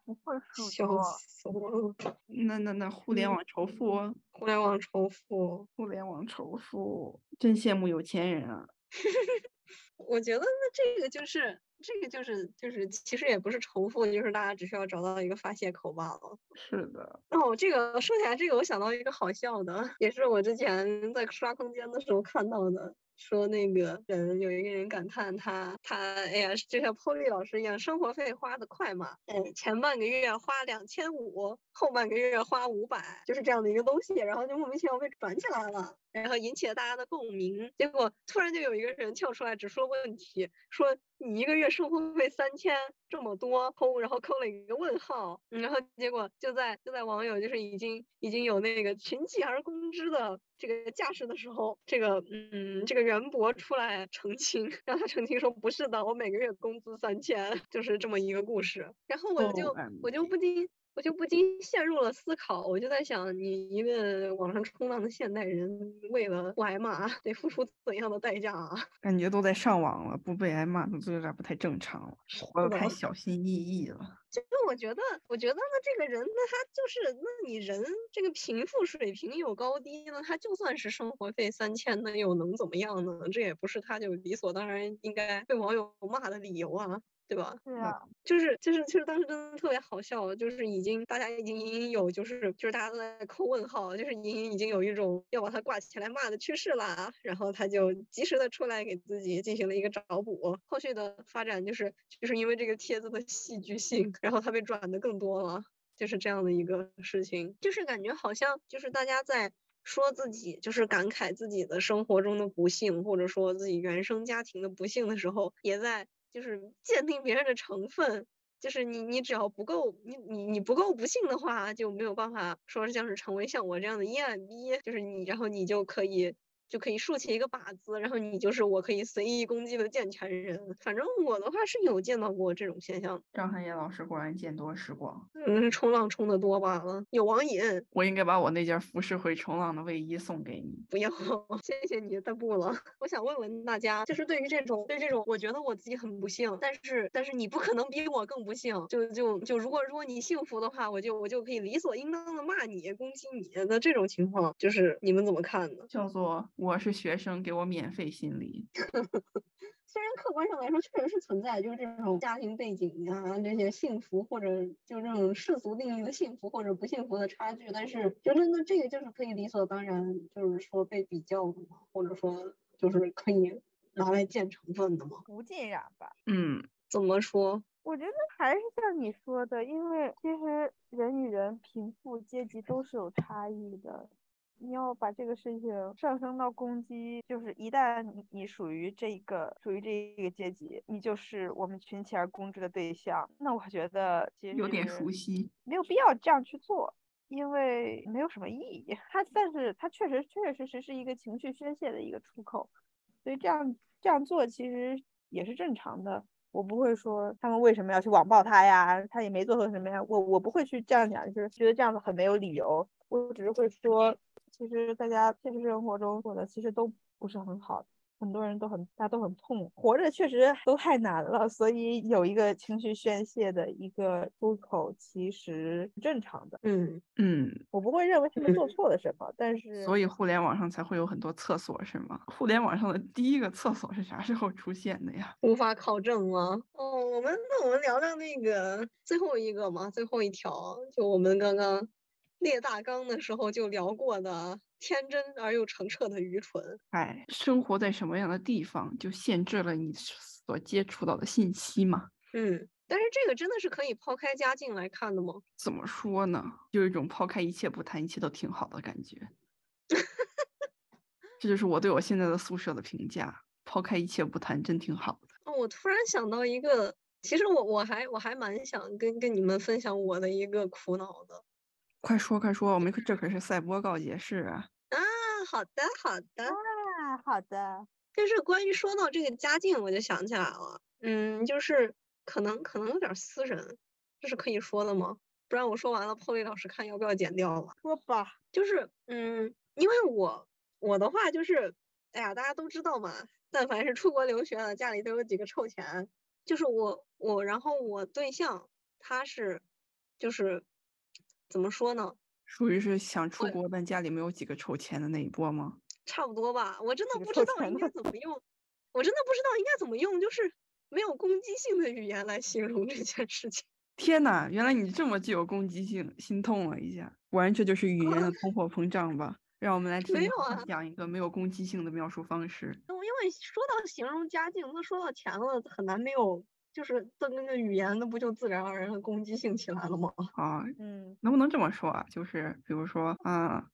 不会死的。笑死我了。那那那互联网仇富，互联网仇富，互联网仇富，真羡慕有钱人啊。我觉得那这个就是这个就是就是其实也不是重复，就是大家只需要找到一个发泄口罢了。是的。哦，这个说起来这个，我想到一个好笑的，也是我之前在刷空间的时候看到的。说那个人有一个人感叹他他哎呀，就像 Polly 老师一样，生活费花的快嘛，哎，前半个月花两千五，后半个月花五百，就是这样的一个东西，然后就莫名其妙被转起来了，然后引起了大家的共鸣。结果突然就有一个人跳出来指出了问题，说你一个月生活费三千这么多，扣，然后扣了一个问号，然后结果就在就在网友就是已经已经有那个群起而攻之的。这个架势的时候，这个嗯，这个袁博出来澄清，让他澄清说不是的，我每个月工资三千，就是这么一个故事。然后我就我就不禁我就不禁陷入了思考，我就在想，你一个网上冲浪的现代人，为了不挨骂，得付出怎样的代价啊？感觉都在上网了，不被挨骂，都有点不太正常了，活得太小心翼翼了。就我觉得，我觉得那这个人，那他就是，那你人这个贫富水平有高低呢，他就算是生活费三千，那又能怎么样呢？这也不是他就理所当然应该被网友骂的理由啊。对吧？对啊，就是就是，就是当时真的特别好笑，就是已经大家已经隐隐有，就是就是大家都在扣问号，就是隐隐已经有一种要把他挂起来骂的趋势了。然后他就及时的出来给自己进行了一个找补。后续的发展就是就是因为这个帖子的戏剧性，然后他被转的更多了，就是这样的一个事情。就是感觉好像就是大家在说自己，就是感慨自己的生活中的不幸，或者说自己原生家庭的不幸的时候，也在。就是鉴定别人的成分，就是你你只要不够你你你不够不幸的话，就没有办法说像是成为像我这样的阴暗逼，就是你然后你就可以。就可以竖起一个靶子，然后你就是我可以随意攻击的健全人。反正我的话是有见到过这种现象。张涵野老师果然见多识广，嗯，冲浪冲的多罢了，有网瘾。我应该把我那件浮世绘冲浪的卫衣送给你。不要，谢谢你，但不了。我想问问大家，就是对于这种对这种，我觉得我自己很不幸，但是但是你不可能比我更不幸。就就就如果如果你幸福的话，我就我就可以理所应当的骂你、攻击你。那这种情况，就是你们怎么看呢？叫做。我是学生，给我免费心理。虽然客观上来说确实是存在，就是这种家庭背景啊，这些幸福或者就这种世俗定义的幸福或者不幸福的差距，但是觉得那这个就是可以理所当然，就是说被比较的嘛，或者说就是可以拿来建成分的嘛。不尽然吧？嗯，怎么说？我觉得还是像你说的，因为其实人与人贫富阶级都是有差异的。你要把这个事情上升到攻击，就是一旦你你属于这个属于这个阶级，你就是我们群起而攻之的对象。那我觉得其实有点熟悉，没有必要这样去做，因为没有什么意义。它但是它确实确确实实是一个情绪宣泄的一个出口，所以这样这样做其实也是正常的。我不会说他们为什么要去网暴他呀，他也没做错什么呀，我我不会去这样讲，就是觉得这样子很没有理由。我只是会说。其实大家现实生活中过的其实都不是很好，很多人都很大家都很痛，活着确实都太难了，所以有一个情绪宣泄的一个出口其实正常的。嗯嗯，我不会认为他们做错了什么，但是所以互联网上才会有很多厕所是吗？互联网上的第一个厕所是啥时候出现的呀？无法考证吗？哦，我们那我们聊聊那个最后一个嘛，最后一条就我们刚刚。列大纲的时候就聊过的天真而又澄澈的愚蠢。哎，生活在什么样的地方，就限制了你所接触到的信息嘛。嗯，但是这个真的是可以抛开家境来看的吗？怎么说呢？有一种抛开一切不谈，一切都挺好的感觉。这就是我对我现在的宿舍的评价：抛开一切不谈，真挺好的。哦，我突然想到一个，其实我我还我还蛮想跟跟你们分享我的一个苦恼的。快说快说，我们这可是赛博告解室啊！啊，好的好的啊，好的。就是关于说到这个家境，我就想起来了，嗯，就是可能可能有点私人，这是可以说的吗？不然我说完了，破位老师看要不要剪掉了。说吧，就是嗯，因为我我的话就是，哎呀，大家都知道嘛，但凡是出国留学的，家里都有几个臭钱。就是我我，然后我对象他是就是怎么说呢？属于是想出国，但家里没有几个筹钱的那一波吗？差不多吧，我真的不知道应该怎么用，我真的不知道应该怎么用，就是没有攻击性的语言来形容这件事情。天呐，原来你这么具有攻击性，心痛了一下。果然这就是语言的 通货膨胀吧？让我们来听讲一个没有攻击性的描述方式。因为说到形容家境，那说到钱了，很难没有。就是这那个语言，那不就自然而然的攻击性起来了吗？啊，嗯，能不能这么说啊？就是比如说，啊，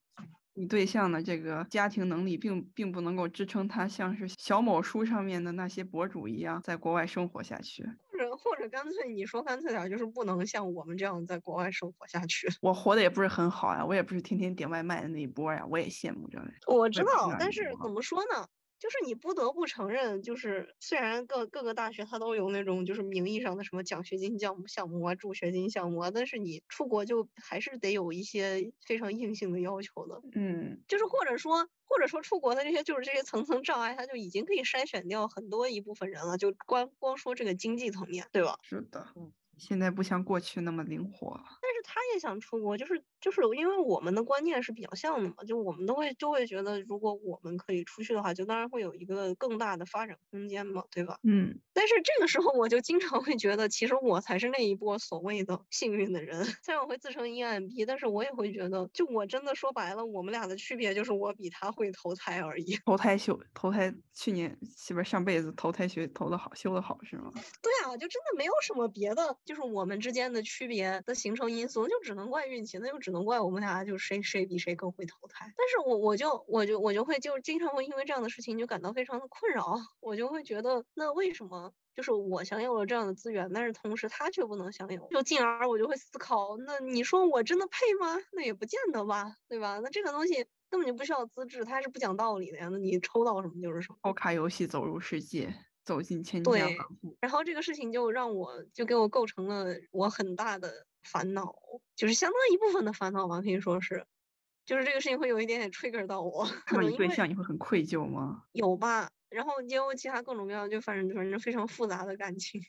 你对象的这个家庭能力，并并不能够支撑他像是小某书上面的那些博主一样，在国外生活下去。或者或者干脆你说干脆点，就是不能像我们这样在国外生活下去。我活的也不是很好呀，我也不是天天点外卖的那一波呀，我也羡慕着。我知道，但是怎么说呢？就是你不得不承认，就是虽然各各个大学它都有那种就是名义上的什么奖学金项目项目啊、助学金项目啊，但是你出国就还是得有一些非常硬性的要求的。嗯，就是或者说或者说出国的这些就是这些层层障碍，它就已经可以筛选掉很多一部分人了。就光光说这个经济层面，对吧？是的。嗯。现在不像过去那么灵活了，但是他也想出国，就是就是因为我们的观念是比较像的嘛，就我们都会就会觉得，如果我们可以出去的话，就当然会有一个更大的发展空间嘛，对吧？嗯。但是这个时候我就经常会觉得，其实我才是那一波所谓的幸运的人。虽然我会自称 EMB，但是我也会觉得，就我真的说白了，我们俩的区别就是我比他会投胎而已。投胎修投胎，去年媳妇上辈子投胎学投的好，修的好是吗？对啊，就真的没有什么别的。就是我们之间的区别的形成因素，就只能怪运气，那就只能怪我们俩，就谁谁比谁更会投胎。但是我我就我就我就会就经常会因为这样的事情就感到非常的困扰，我就会觉得那为什么就是我享有了这样的资源，但是同时他却不能享有？就进而我就会思考，那你说我真的配吗？那也不见得吧，对吧？那这个东西根本就不需要资质，它是不讲道理的呀。那你抽到什么就是什么。抽卡游戏走入世界。走进千家万户，然后这个事情就让我就给我构成了我很大的烦恼，就是相当一部分的烦恼吧，可以说是，就是这个事情会有一点点 trigger 到我。可能对象你会很愧疚吗？有吧，然后也有其他各种各样，就反正反正非常复杂的感情。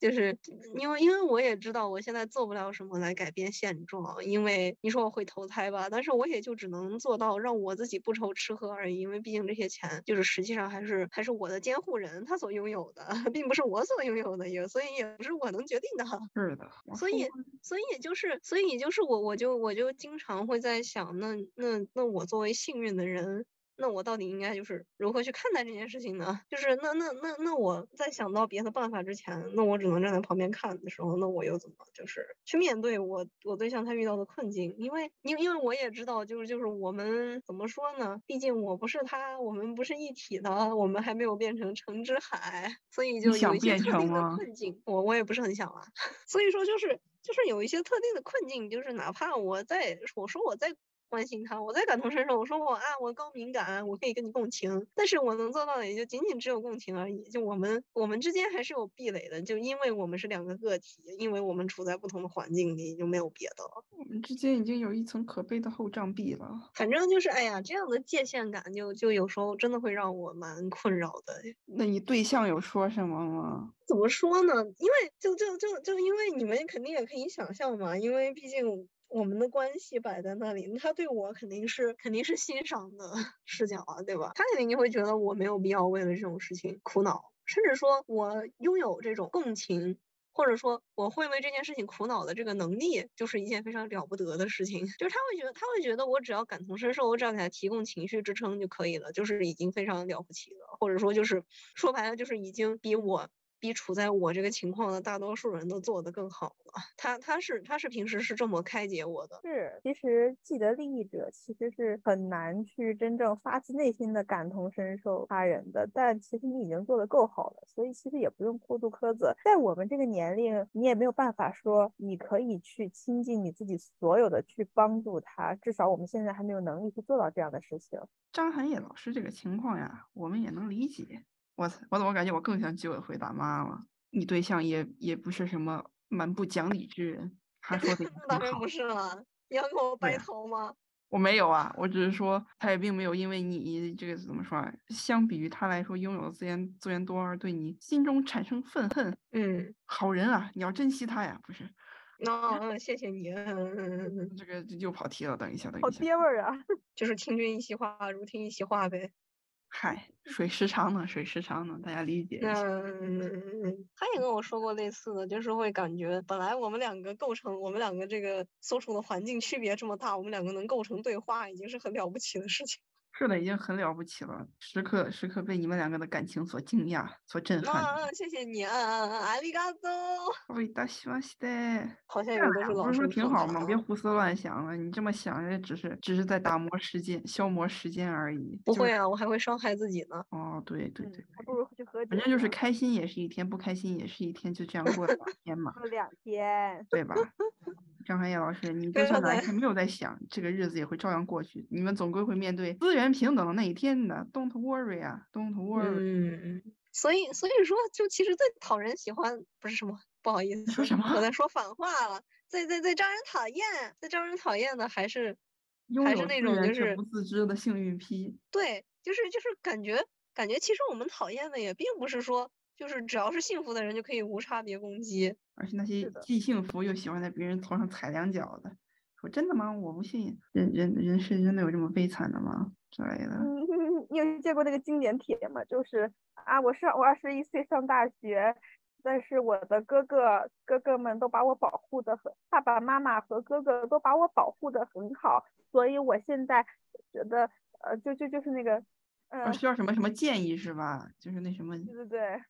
就是因为，因为我也知道我现在做不了什么来改变现状，因为你说我会投胎吧，但是我也就只能做到让我自己不愁吃喝而已，因为毕竟这些钱就是实际上还是还是我的监护人他所拥有的，并不是我所拥有的，也所以也不是我能决定的。是的，所以所以就是，所以就是我我就我就经常会在想，那那那我作为幸运的人。那我到底应该就是如何去看待这件事情呢？就是那那那那我在想到别的办法之前，那我只能站在旁边看的时候，那我又怎么就是去面对我我对象他遇到的困境？因为因因为我也知道，就是就是我们怎么说呢？毕竟我不是他，我们不是一体的，我们还没有变成橙之海，所以就有一些特定的困境。我我也不是很想啊，所以说就是就是有一些特定的困境，就是哪怕我在我说我在。关心他，我在感同身受。我说我啊，我高敏感，我可以跟你共情，但是我能做到的也就仅仅只有共情而已。就我们我们之间还是有壁垒的，就因为我们是两个个体，因为我们处在不同的环境里，就没有别的了。我们之间已经有一层可悲的厚障壁了。反正就是，哎呀，这样的界限感，就就有时候真的会让我蛮困扰的。那你对象有说什么吗？怎么说呢？因为就就就就因为你们肯定也可以想象嘛，因为毕竟。我们的关系摆在那里，他对我肯定是肯定是欣赏的视角啊，对吧？他肯定就会觉得我没有必要为了这种事情苦恼，甚至说我拥有这种共情，或者说我会为这件事情苦恼的这个能力，就是一件非常了不得的事情。就是他会觉得，他会觉得我只要感同身受，我只要给他提供情绪支撑就可以了，就是已经非常了不起了，或者说就是说白了，就是已经比我。比处在我这个情况的大多数人都做得更好了。他他是他是平时是这么开解我的。是，其实既得利益者其实是很难去真正发自内心的感同身受他人的。但其实你已经做得够好了，所以其实也不用过度苛责。在我们这个年龄，你也没有办法说你可以去倾尽你自己所有的去帮助他。至少我们现在还没有能力去做到这样的事情。张涵野老师这个情况呀，我们也能理解。我我怎么感觉我更像居委会大妈了？你对象也也不是什么蛮不讲理之人，他说的 当然不是了，你要跟我白头吗？我没有啊，我只是说他也并没有因为你这个怎么说啊，相比于他来说拥有的资源资源多而对你心中产生愤恨。嗯，好人啊，你要珍惜他呀，不是？那谢谢你。这个又跑题了，等一下，等一下。好爹味儿啊！就是听君一席话，如听一席话呗。嗨，水时长呢？水时长呢？大家理解一下。嗯，他也跟我说过类似的，就是会感觉本来我们两个构成，我们两个这个所处的环境区别这么大，我们两个能构成对话，已经是很了不起的事情。是的，已经很了不起了，时刻时刻被你们两个的感情所惊讶、所震撼。嗯嗯，谢谢你啊，阿里嘎多。我大希望是的。好像有都是老不是说挺好吗？别胡思乱想了，你这么想也只是只是在打磨时间、消磨时间而已。不会啊，我还会伤害自己呢。哦，对对对，还不如去喝酒。反正就是开心也是一天，不开心也是一天，就这样过两天嘛。过两天。对吧？张涵叶老师，你就算哪一天没有在想，这个日子也会照样过去。你们总归会面对资源平等的那一天的。Don't worry 啊，Don't worry。嗯，所以所以说，就其实最讨人喜欢不是什么，不好意思，说什么？我在说反话了。最最最招人讨厌，最招人讨厌的还是还是那种就是不自知的幸运批。对，就是就是感觉感觉，其实我们讨厌的也并不是说。就是只要是幸福的人就可以无差别攻击，而且那些既幸福又喜欢在别人头上踩两脚的，说真的吗？我不信，人人人世真的有这么悲惨的吗？之类的。嗯，你有见过那个经典帖吗？就是啊，我上我二十一岁上大学，但是我的哥哥哥哥们都把我保护的很，爸爸妈妈和哥哥都把我保护的很好，所以我现在觉得呃，就就就是那个，嗯，需要什么什么建议是吧？就是那什么。对对对。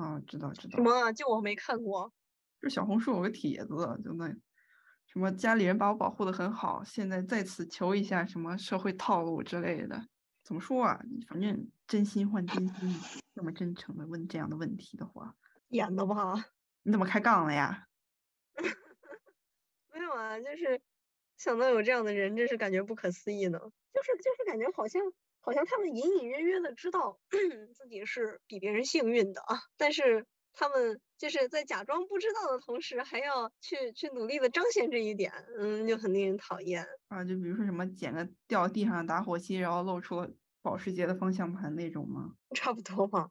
啊，知道知道。什么？就我没看过。就小红书有个帖子，就那什么家里人把我保护的很好，现在再次求一下什么社会套路之类的。怎么说啊？反正真心换真心，那么真诚的问这样的问题的话，演的吧？你怎么开杠了呀？没有啊，就是想到有这样的人，真是感觉不可思议呢。就是就是感觉好像。好像他们隐隐约约的知道 自己是比别人幸运的啊，但是他们就是在假装不知道的同时，还要去去努力的彰显这一点，嗯，就很令人讨厌啊。就比如说什么捡个掉地上的打火机，然后露出保时捷的方向盘那种吗？差不多吧。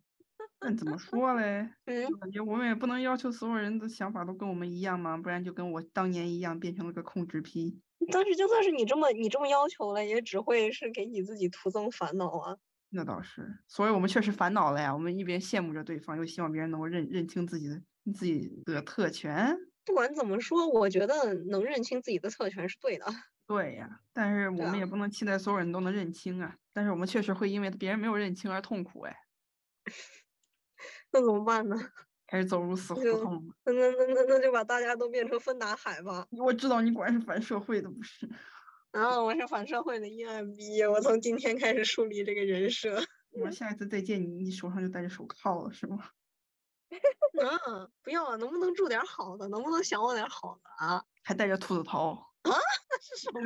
那怎么说嘞？嗯，感觉我们也不能要求所有人的想法都跟我们一样嘛，不然就跟我当年一样变成了个控制批。但是就算是你这么你这么要求了，也只会是给你自己徒增烦恼啊。那倒是，所以我们确实烦恼了呀。我们一边羡慕着对方，又希望别人能够认认清自己的自己的特权。不管怎么说，我觉得能认清自己的特权是对的。对呀，但是我们也不能期待所有人都能认清啊。但是我们确实会因为别人没有认清而痛苦哎。那怎么办呢？开始走入死胡同那那那那那就把大家都变成芬达海吧。我知道你果然是反社会的，不是？啊，我是反社会的阴暗逼，我从今天开始树立这个人设。我下一次再见你，你手上就戴着手铐了，是吗？嗯，不要啊，能不能住点好的？能不能想我点好的啊？还带着兔子头啊？那是什么？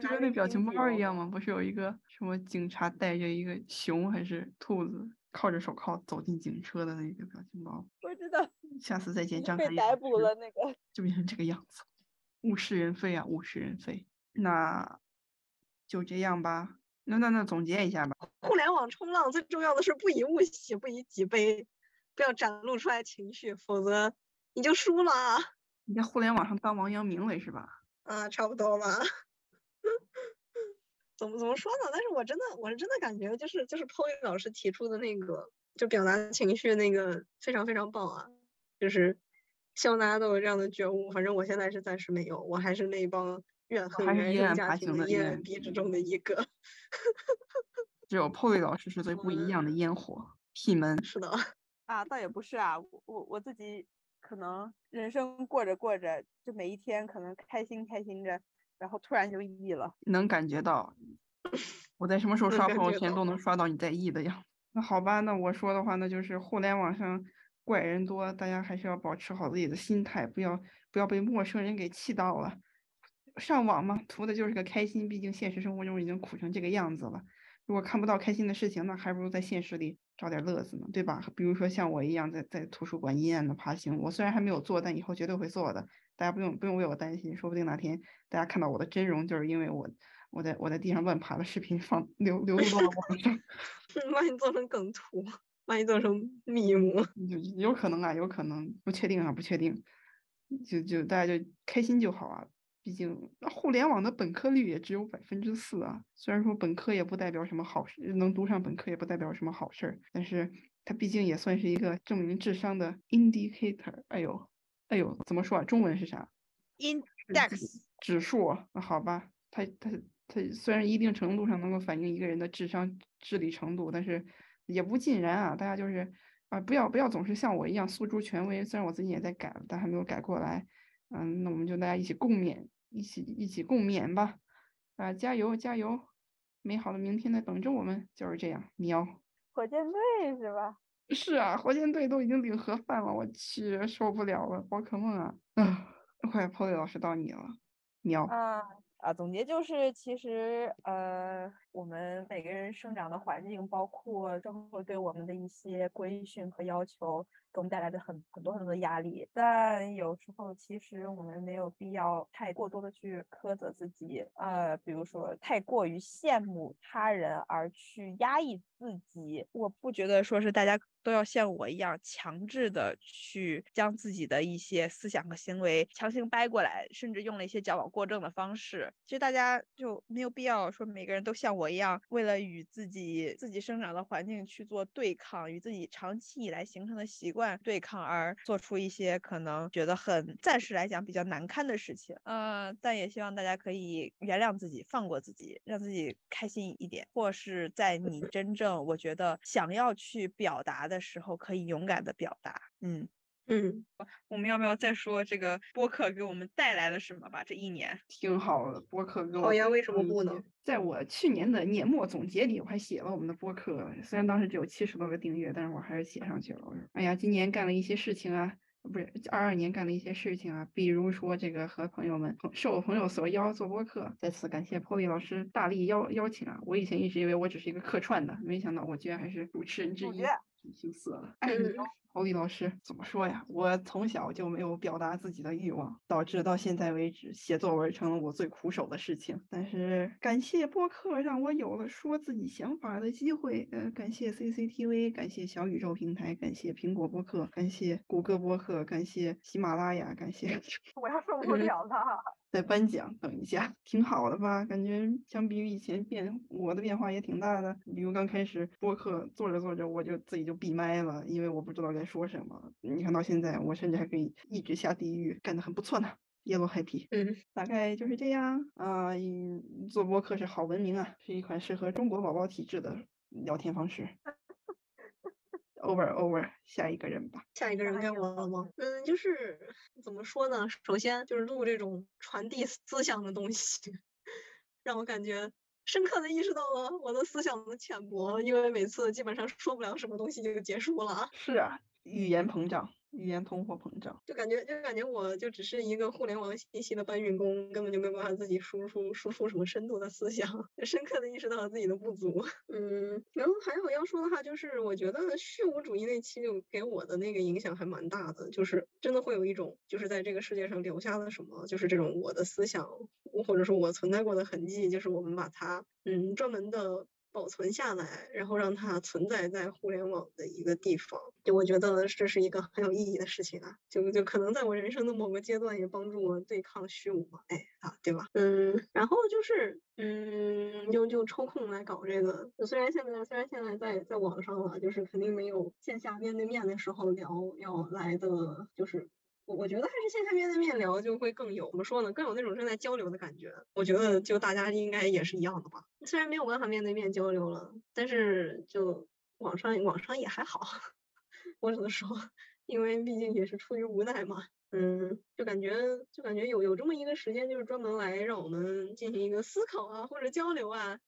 就跟那表情包一样吗？不是有一个什么警察带着一个熊还是兔子？靠着手铐走进警车的那个表情包，我知道。下次再见，张被逮捕了，那个就变成这个样子，物是人非啊，物是人非。那就这样吧，那那那总结一下吧。互联网冲浪最重要的是不以物喜，不以己悲，不要展露出来情绪，否则你就输了。你在互联网上当王阳明了是吧？啊，差不多吧。怎么怎么说呢？但是我真的，我是真的感觉，就是就是 p o y 老师提出的那个，就表达情绪那个非常非常棒啊！就是希望大家都有这样的觉悟。反正我现在是暂时没有，我还是那帮怨恨原生家庭的阴暗逼之中的一个。只有 p o y 老师是最不一样的烟火，屁门。是的。啊，倒也不是啊，我我我自己可能人生过着过着，就每一天可能开心开心着。然后突然就 E 了，能感觉到，我在什么时候刷朋友圈都能刷到你在 E 的样子。那好吧，那我说的话，那就是互联网上怪人多，大家还是要保持好自己的心态，不要不要被陌生人给气到了。上网嘛，图的就是个开心，毕竟现实生活中已经苦成这个样子了。如果看不到开心的事情，那还不如在现实里找点乐子呢，对吧？比如说像我一样在在图书馆阴暗的爬行，我虽然还没有做，但以后绝对会做的。大家不用不用为我担心，说不定哪天大家看到我的真容，就是因为我我在我在地上乱爬的视频放流流入到了网上，把你做成梗图，把你做成密模，就有可能啊，有可能，不确定啊，不确定，就就大家就开心就好啊。毕竟互联网的本科率也只有百分之四啊，虽然说本科也不代表什么好事，能读上本科也不代表什么好事儿，但是它毕竟也算是一个证明智商的 indicator。哎呦。哎呦，怎么说啊？中文是啥？index 指数。那好吧，它它它虽然一定程度上能够反映一个人的智商智力程度，但是也不尽然啊。大家就是啊，不要不要总是像我一样诉诸权威。虽然我最近也在改，但还没有改过来。嗯，那我们就大家一起共勉，一起一起共勉吧。啊，加油加油！美好的明天在等着我们。就是这样，喵。火箭队是吧？是啊，火箭队都已经领盒饭了，我去受不了了，宝可梦啊！啊，快，Polly 老师到你了，喵。啊啊，总结就是，其实呃，我们每个人生长的环境，包括社会对我们的一些规训和要求。给我们带来的很很多很多的压力，但有时候其实我们没有必要太过多的去苛责自己，呃，比如说太过于羡慕他人而去压抑自己。我不觉得说是大家都要像我一样强制的去将自己的一些思想和行为强行掰过来，甚至用了一些矫枉过正的方式。其实大家就没有必要说每个人都像我一样，为了与自己自己生长的环境去做对抗，与自己长期以来形成的习惯。对抗而做出一些可能觉得很暂时来讲比较难堪的事情，呃，但也希望大家可以原谅自己，放过自己，让自己开心一点，或是在你真正我觉得想要去表达的时候，可以勇敢的表达，嗯。嗯，我们要不要再说这个播客给我们带来了什么吧？这一年挺好的，播客给我。好呀，为什么不呢？在我去年的年末总结里，我还写了我们的播客。虽然当时只有七十多个订阅，但是我还是写上去了。我说，哎呀，今年干了一些事情啊，不是二二年干了一些事情啊，比如说这个和朋友们受我朋友所邀做播客，再次感谢 Polly 老师大力邀邀请啊！我以前一直以为我只是一个客串的，没想到我居然还是主持人之一，羞涩了，爱你哦。欧丽老师怎么说呀？我从小就没有表达自己的欲望，导致到现在为止写作文成了我最苦手的事情。但是感谢播客，让我有了说自己想法的机会。呃，感谢 CCTV，感谢小宇宙平台，感谢苹果播客，感谢谷歌播客，感谢喜马拉雅，感谢。我要受不了了。在颁奖，等一下，挺好的吧？感觉相比于以前变，我的变化也挺大的。比如刚开始播客做着做着，我就自己就闭麦了，因为我不知道该说什么。你看到现在，我甚至还可以一直下地狱，干得很不错呢。Yellow Happy，嗯，大概就是这样啊。做播客是好文明啊，是一款适合中国宝宝体质的聊天方式。over over，下一个人吧。下一个人该我了吗？嗯，就是怎么说呢？首先就是录这种传递思想的东西，让我感觉深刻的意识到了我的思想的浅薄，因为每次基本上说不了什么东西就结束了。是啊，语言膨胀。语言通货膨胀，就感觉就感觉我就只是一个互联网信息的搬运工，根本就没有办法自己输出输出什么深度的思想，就深刻的意识到了自己的不足。嗯，然后还有要说的话，就是我觉得虚无主义那期就给我的那个影响还蛮大的，就是真的会有一种就是在这个世界上留下了什么，就是这种我的思想或者说我存在过的痕迹，就是我们把它嗯专门的。保存下来，然后让它存在在互联网的一个地方，就我觉得这是一个很有意义的事情啊，就就可能在我人生的某个阶段也帮助我对抗虚无嘛，哎啊，对吧？嗯，然后就是嗯，就就抽空来搞这个，虽然现在虽然现在在在网上了，就是肯定没有线下面对面的时候聊要来的就是。我我觉得还是线下面对面聊就会更有怎么说呢，更有那种正在交流的感觉。我觉得就大家应该也是一样的吧。虽然没有办法面对面交流了，但是就网上网上也还好。我只能说，因为毕竟也是出于无奈嘛。嗯，就感觉就感觉有有这么一个时间，就是专门来让我们进行一个思考啊，或者交流啊，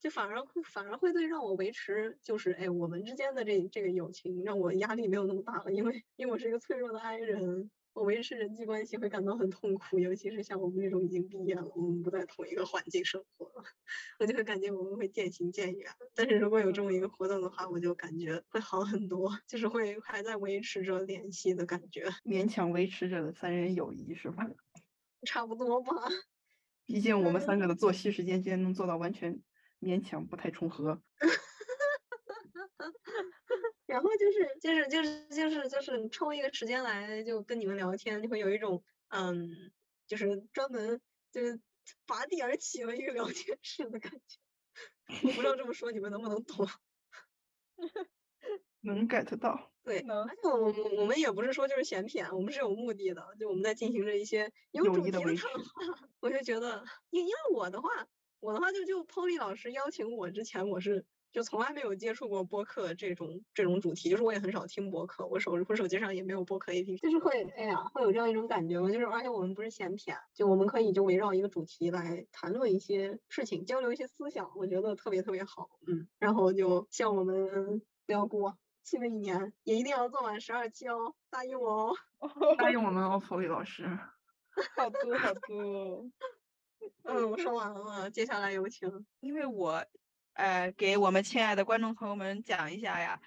就反而反而会对让我维持就是哎我们之间的这这个友情，让我压力没有那么大了。因为因为我是一个脆弱的 I 人。我维持人际关系会感到很痛苦，尤其是像我们这种已经毕业了，我们不在同一个环境生活了，我就会感觉我们会渐行渐远。但是如果有这么一个活动的话，我就感觉会好很多，就是会还在维持着联系的感觉，勉强维持着的三人友谊是吧？差不多吧。毕竟我们三个的作息时间居然能做到完全勉强不太重合。然后就是就是就是就是就是抽一个时间来就跟你们聊天，就会有一种嗯，就是专门就是拔地而起的一个聊天室的感觉。我不知道这么说你们能不能懂？能 get 到。对，能。而且我我我们也不是说就是闲谝，我们是有目的的，就我们在进行着一些有主题的谈话。我就觉得，因因为我的话，我的话就就 Polly 老师邀请我之前，我是。就从来没有接触过播客这种这种主题，就是我也很少听播客，我手我手机上也没有播客 APP，就是会哎呀，会有这样一种感觉吗？就是而且我们不是闲谝，就我们可以就围绕一个主题来谈论一些事情，交流一些思想，我觉得特别特别好，嗯，然后就像我们辽过新的一年也一定要做满十二期哦，答应我哦，答应我们哦，福利老师，好的好的，嗯，我说完了，接下来有请，因为我。呃，给我们亲爱的观众朋友们讲一下呀。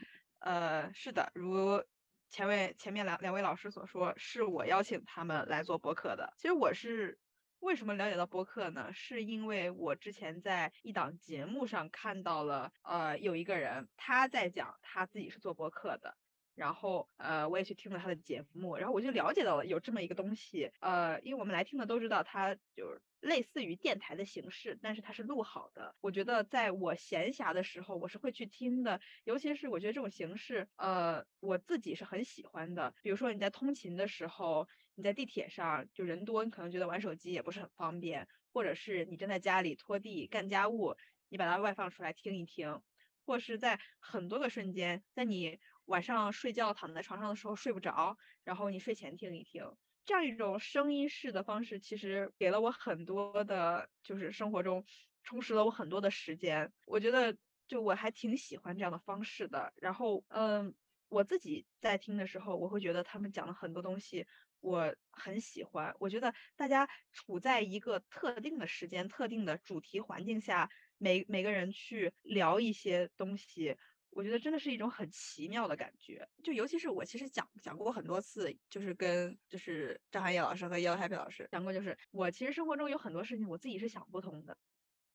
呃，是的，如前位前面两两位老师所说，是我邀请他们来做播客的。其实我是为什么了解到播客呢？是因为我之前在一档节目上看到了，呃，有一个人他在讲他自己是做播客的。然后，呃，我也去听了他的节目，然后我就了解到了有这么一个东西，呃，因为我们来听的都知道，他就是类似于电台的形式，但是它是录好的。我觉得在我闲暇的时候，我是会去听的，尤其是我觉得这种形式，呃，我自己是很喜欢的。比如说你在通勤的时候，你在地铁上就人多，你可能觉得玩手机也不是很方便，或者是你正在家里拖地干家务，你把它外放出来听一听，或是在很多个瞬间，在你。晚上睡觉躺在床上的时候睡不着，然后你睡前听一听，这样一种声音式的方式，其实给了我很多的，就是生活中充实了我很多的时间。我觉得就我还挺喜欢这样的方式的。然后，嗯，我自己在听的时候，我会觉得他们讲了很多东西，我很喜欢。我觉得大家处在一个特定的时间、特定的主题环境下，每每个人去聊一些东西。我觉得真的是一种很奇妙的感觉，就尤其是我其实讲讲过很多次，就是跟就是张涵叶老师和 Yellow Happy 老师讲过，就是我其实生活中有很多事情我自己是想不通的，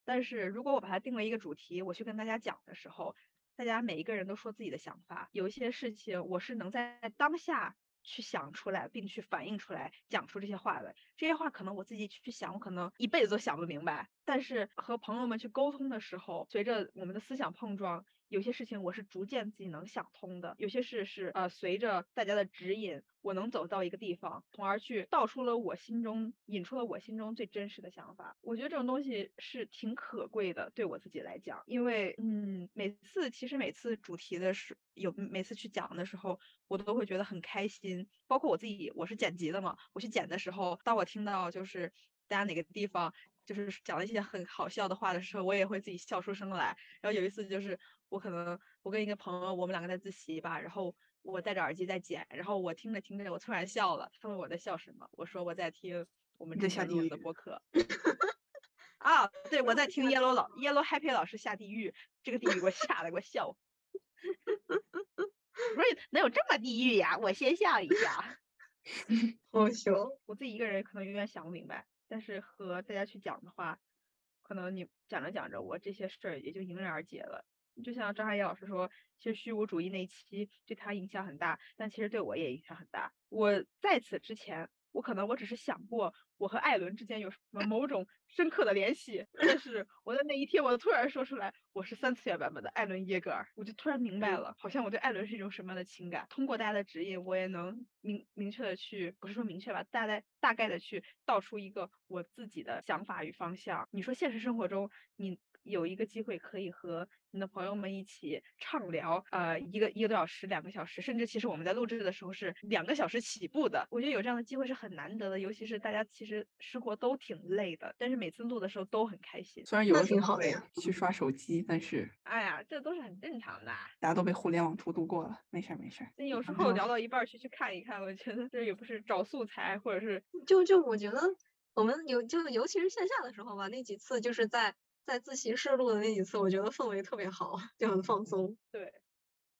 但是如果我把它定为一个主题，我去跟大家讲的时候，大家每一个人都说自己的想法，有一些事情我是能在当下去想出来，并去反映出来，讲出这些话的。这些话可能我自己去想，我可能一辈子都想不明白，但是和朋友们去沟通的时候，随着我们的思想碰撞。有些事情我是逐渐自己能想通的，有些事是呃随着大家的指引，我能走到一个地方，从而去道出了我心中引出了我心中最真实的想法。我觉得这种东西是挺可贵的，对我自己来讲，因为嗯每次其实每次主题的时有每次去讲的时候，我都会觉得很开心。包括我自己，我是剪辑的嘛，我去剪的时候，当我听到就是大家哪个地方就是讲了一些很好笑的话的时候，我也会自己笑出声来。然后有一次就是。我可能我跟一个朋友，我们两个在自习吧，然后我戴着耳机在剪，然后我听着听着，我突然笑了。他问我在笑什么，我说我在听我们之前录的播客。啊，对，我在听 Yellow 老 Yellow Happy 老师下地狱，这个地狱给我吓得给我笑。不是能有这么地狱呀？我先笑一下。好笑。我自己一个人可能永远想不明白，但是和大家去讲的话，可能你讲着讲着，我这些事儿也就迎刃而解了。就像张海燕老师说，其实虚无主义那一期对他影响很大，但其实对我也影响很大。我在此之前，我可能我只是想过我和艾伦之间有什么某种深刻的联系，但是我在那一天，我突然说出来我是三次元版本的艾伦耶格尔，我就突然明白了，好像我对艾伦是一种什么样的情感。通过大家的指引，我也能明明确的去，不是说明确吧，大概大概的去道出一个我自己的想法与方向。你说现实生活中你。有一个机会可以和你的朋友们一起畅聊，呃，一个一个多小时、两个小时，甚至其实我们在录制的时候是两个小时起步的。我觉得有这样的机会是很难得的，尤其是大家其实生活都挺累的，但是每次录的时候都很开心。虽然有的时候去刷手机，但是哎呀，这都是很正常的。大家都被互联网荼毒过了，没事儿没事儿。有时候聊到一半去去看一看，我觉得这也不是找素材，或者是就就我觉得我们有就尤其是线下的时候吧，那几次就是在。在自习室录的那几次，我觉得氛围特别好，就很放松。对，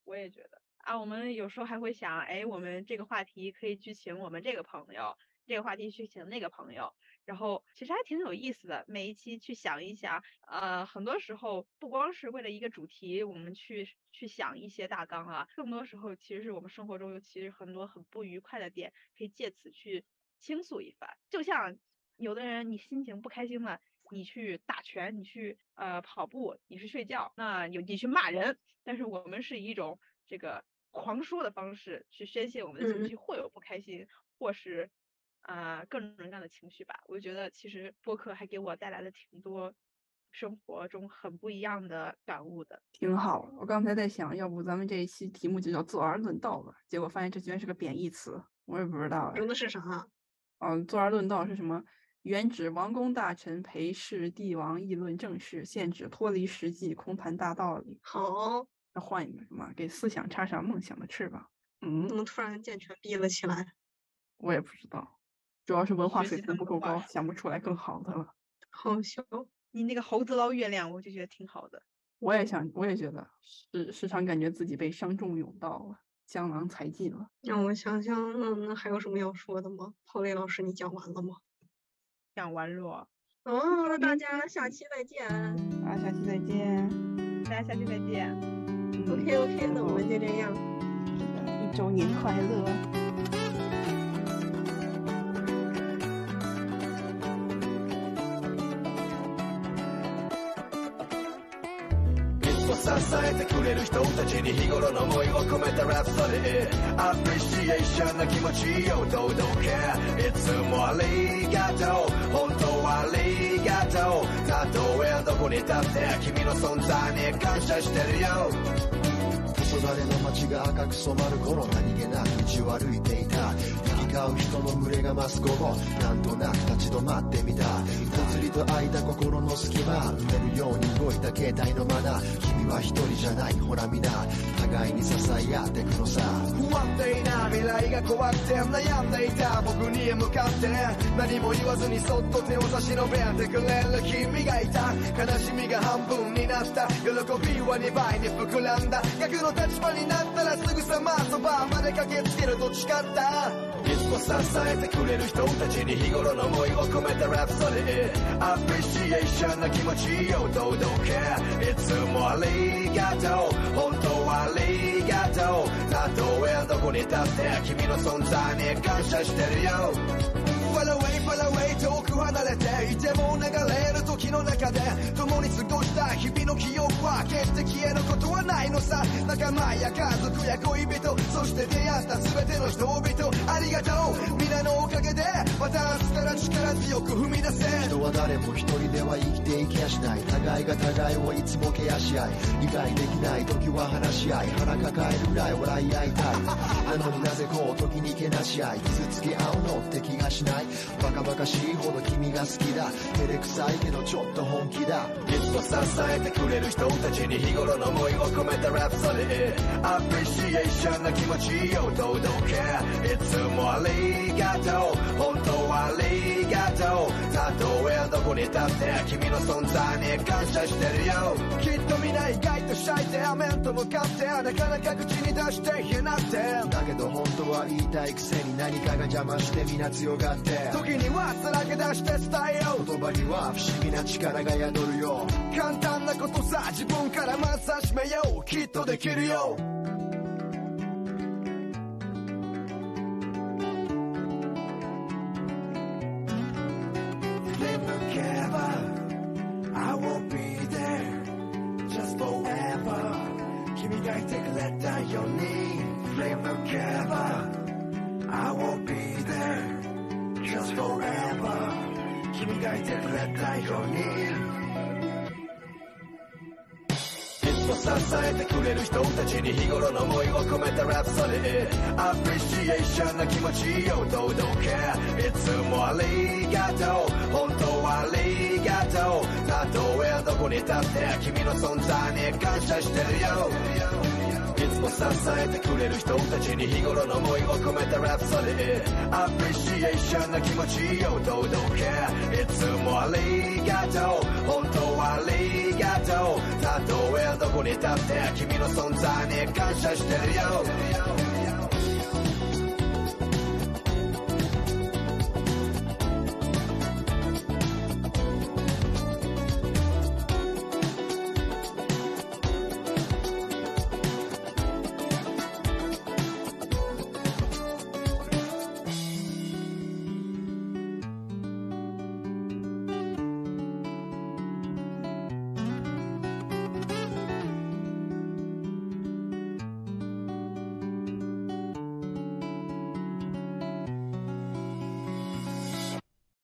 我也觉得啊，我们有时候还会想，哎，我们这个话题可以去请我们这个朋友，这个话题去请那个朋友。然后其实还挺有意思的，每一期去想一想，呃，很多时候不光是为了一个主题，我们去去想一些大纲啊，更多时候其实是我们生活中有其实很多很不愉快的点，可以借此去倾诉一番。就像有的人你心情不开心了，你去打拳，你去呃跑步，你是睡觉，那有你去骂人，但是我们是以一种这个狂说的方式去宣泄我们的情绪，或有不开心，或是。啊，各种各样的情绪吧，我就觉得其实播客还给我带来了挺多生活中很不一样的感悟的，挺好。我刚才在想，要不咱们这一期题目就叫“坐而论道”吧？结果发现这居然是个贬义词，我也不知道。用的是啥？嗯，“坐而论道”是什么？原指王公大臣陪侍帝王议论政事，现指脱离实际空谈大道理。好，那换一个什么？给思想插上梦想的翅膀。嗯，怎么突然健全闭了起来？我也不知道。主要是文化水平不够高，想不出来更好的了。好笑，你那个猴子捞月亮，我就觉得挺好的。我也想，我也觉得，时时常感觉自己被伤仲永到了，江郎才尽了。让我想想，那那还有什么要说的吗？郝磊老师，你讲完了吗？讲完了。哦，那大家下期再见。啊，下期再见。大家下期再见。OK OK，那我们就这样。一周年快乐。支えてくれる人たちに日頃の思いを込めたラプソディアプリシエーションな気持ちを届けいつもありがとう本当はありがとうたとえどこに立って君の存在に感謝してるよ黄昏の街が赤く染まる頃何気なく道を歩いていた。行き交う人の群れが増す午後なんとなく立ち止まってみた。りと開いた心の隙間埋めるように動いた携帯のマナー君は一人じゃないほら皆互いに支え合ってくのさ。不安定な未来が怖くて悩んでいた僕に向かって何も言わずにそっと手を差し伸べてくれる君がいた。悲しみが半分になった。喜びは2倍に膨らんだ。逆の立場になったらすぐさまそばまで駆けつける。と誓ったいつも支えてくれる人たちに日頃の思いを込めたラプソディアプリシエーションな気持ちを届け。いつもありがとう。本当はありがとうたとえどこに立って君の存在に感謝してるよ。Far away, far away 遠く離れていても流れる時の中で共に過ごした日々の記憶は決して消えることはないのさ。仲間や家族や恋人そして出会った全ての人々ありがとう皆のおかげでまた明日から力強く踏み出せ人は誰も一人では生きていけやしない互いが互いをいつもケアし合い理解できない時は話し合い腹抱える。ぐらい笑い合いたいなのになぜこう時にけなし合い傷つけ合うのって気がしないバカバカしいほど君が好きだ照れくさいけど ちょっと本気だ。きっと支えてくれる人たちに日頃の思いを込めたラプソディアプリシエーションな気持ちを届けいつもありがとう。本当はありがとう。たとえどこに立って君の存在に感謝してるよきっと皆意外とシャイで面と向かってなかなか口に出して言えなくてだけど本当は言いたいくせに何かが邪魔して皆強がって時にはさらけ出して伝えよう言葉には不思議な力が宿るよ簡単なことさ自分からまず始めようきっとできるよ。えてくれる人たちに日頃の思いを込めたラプソディアプリシエーションな気持ちを届けいつもありがとう。本当はありがとう。たとえどこに立って君の存在に感謝してるよ。支えてくれる人たちに日頃の思いを込めたラプソディアプリシエーションな気持ちを届け。いつもありがとう。本当はありがとう。たとえどこに立って君の存在に感謝してるよ。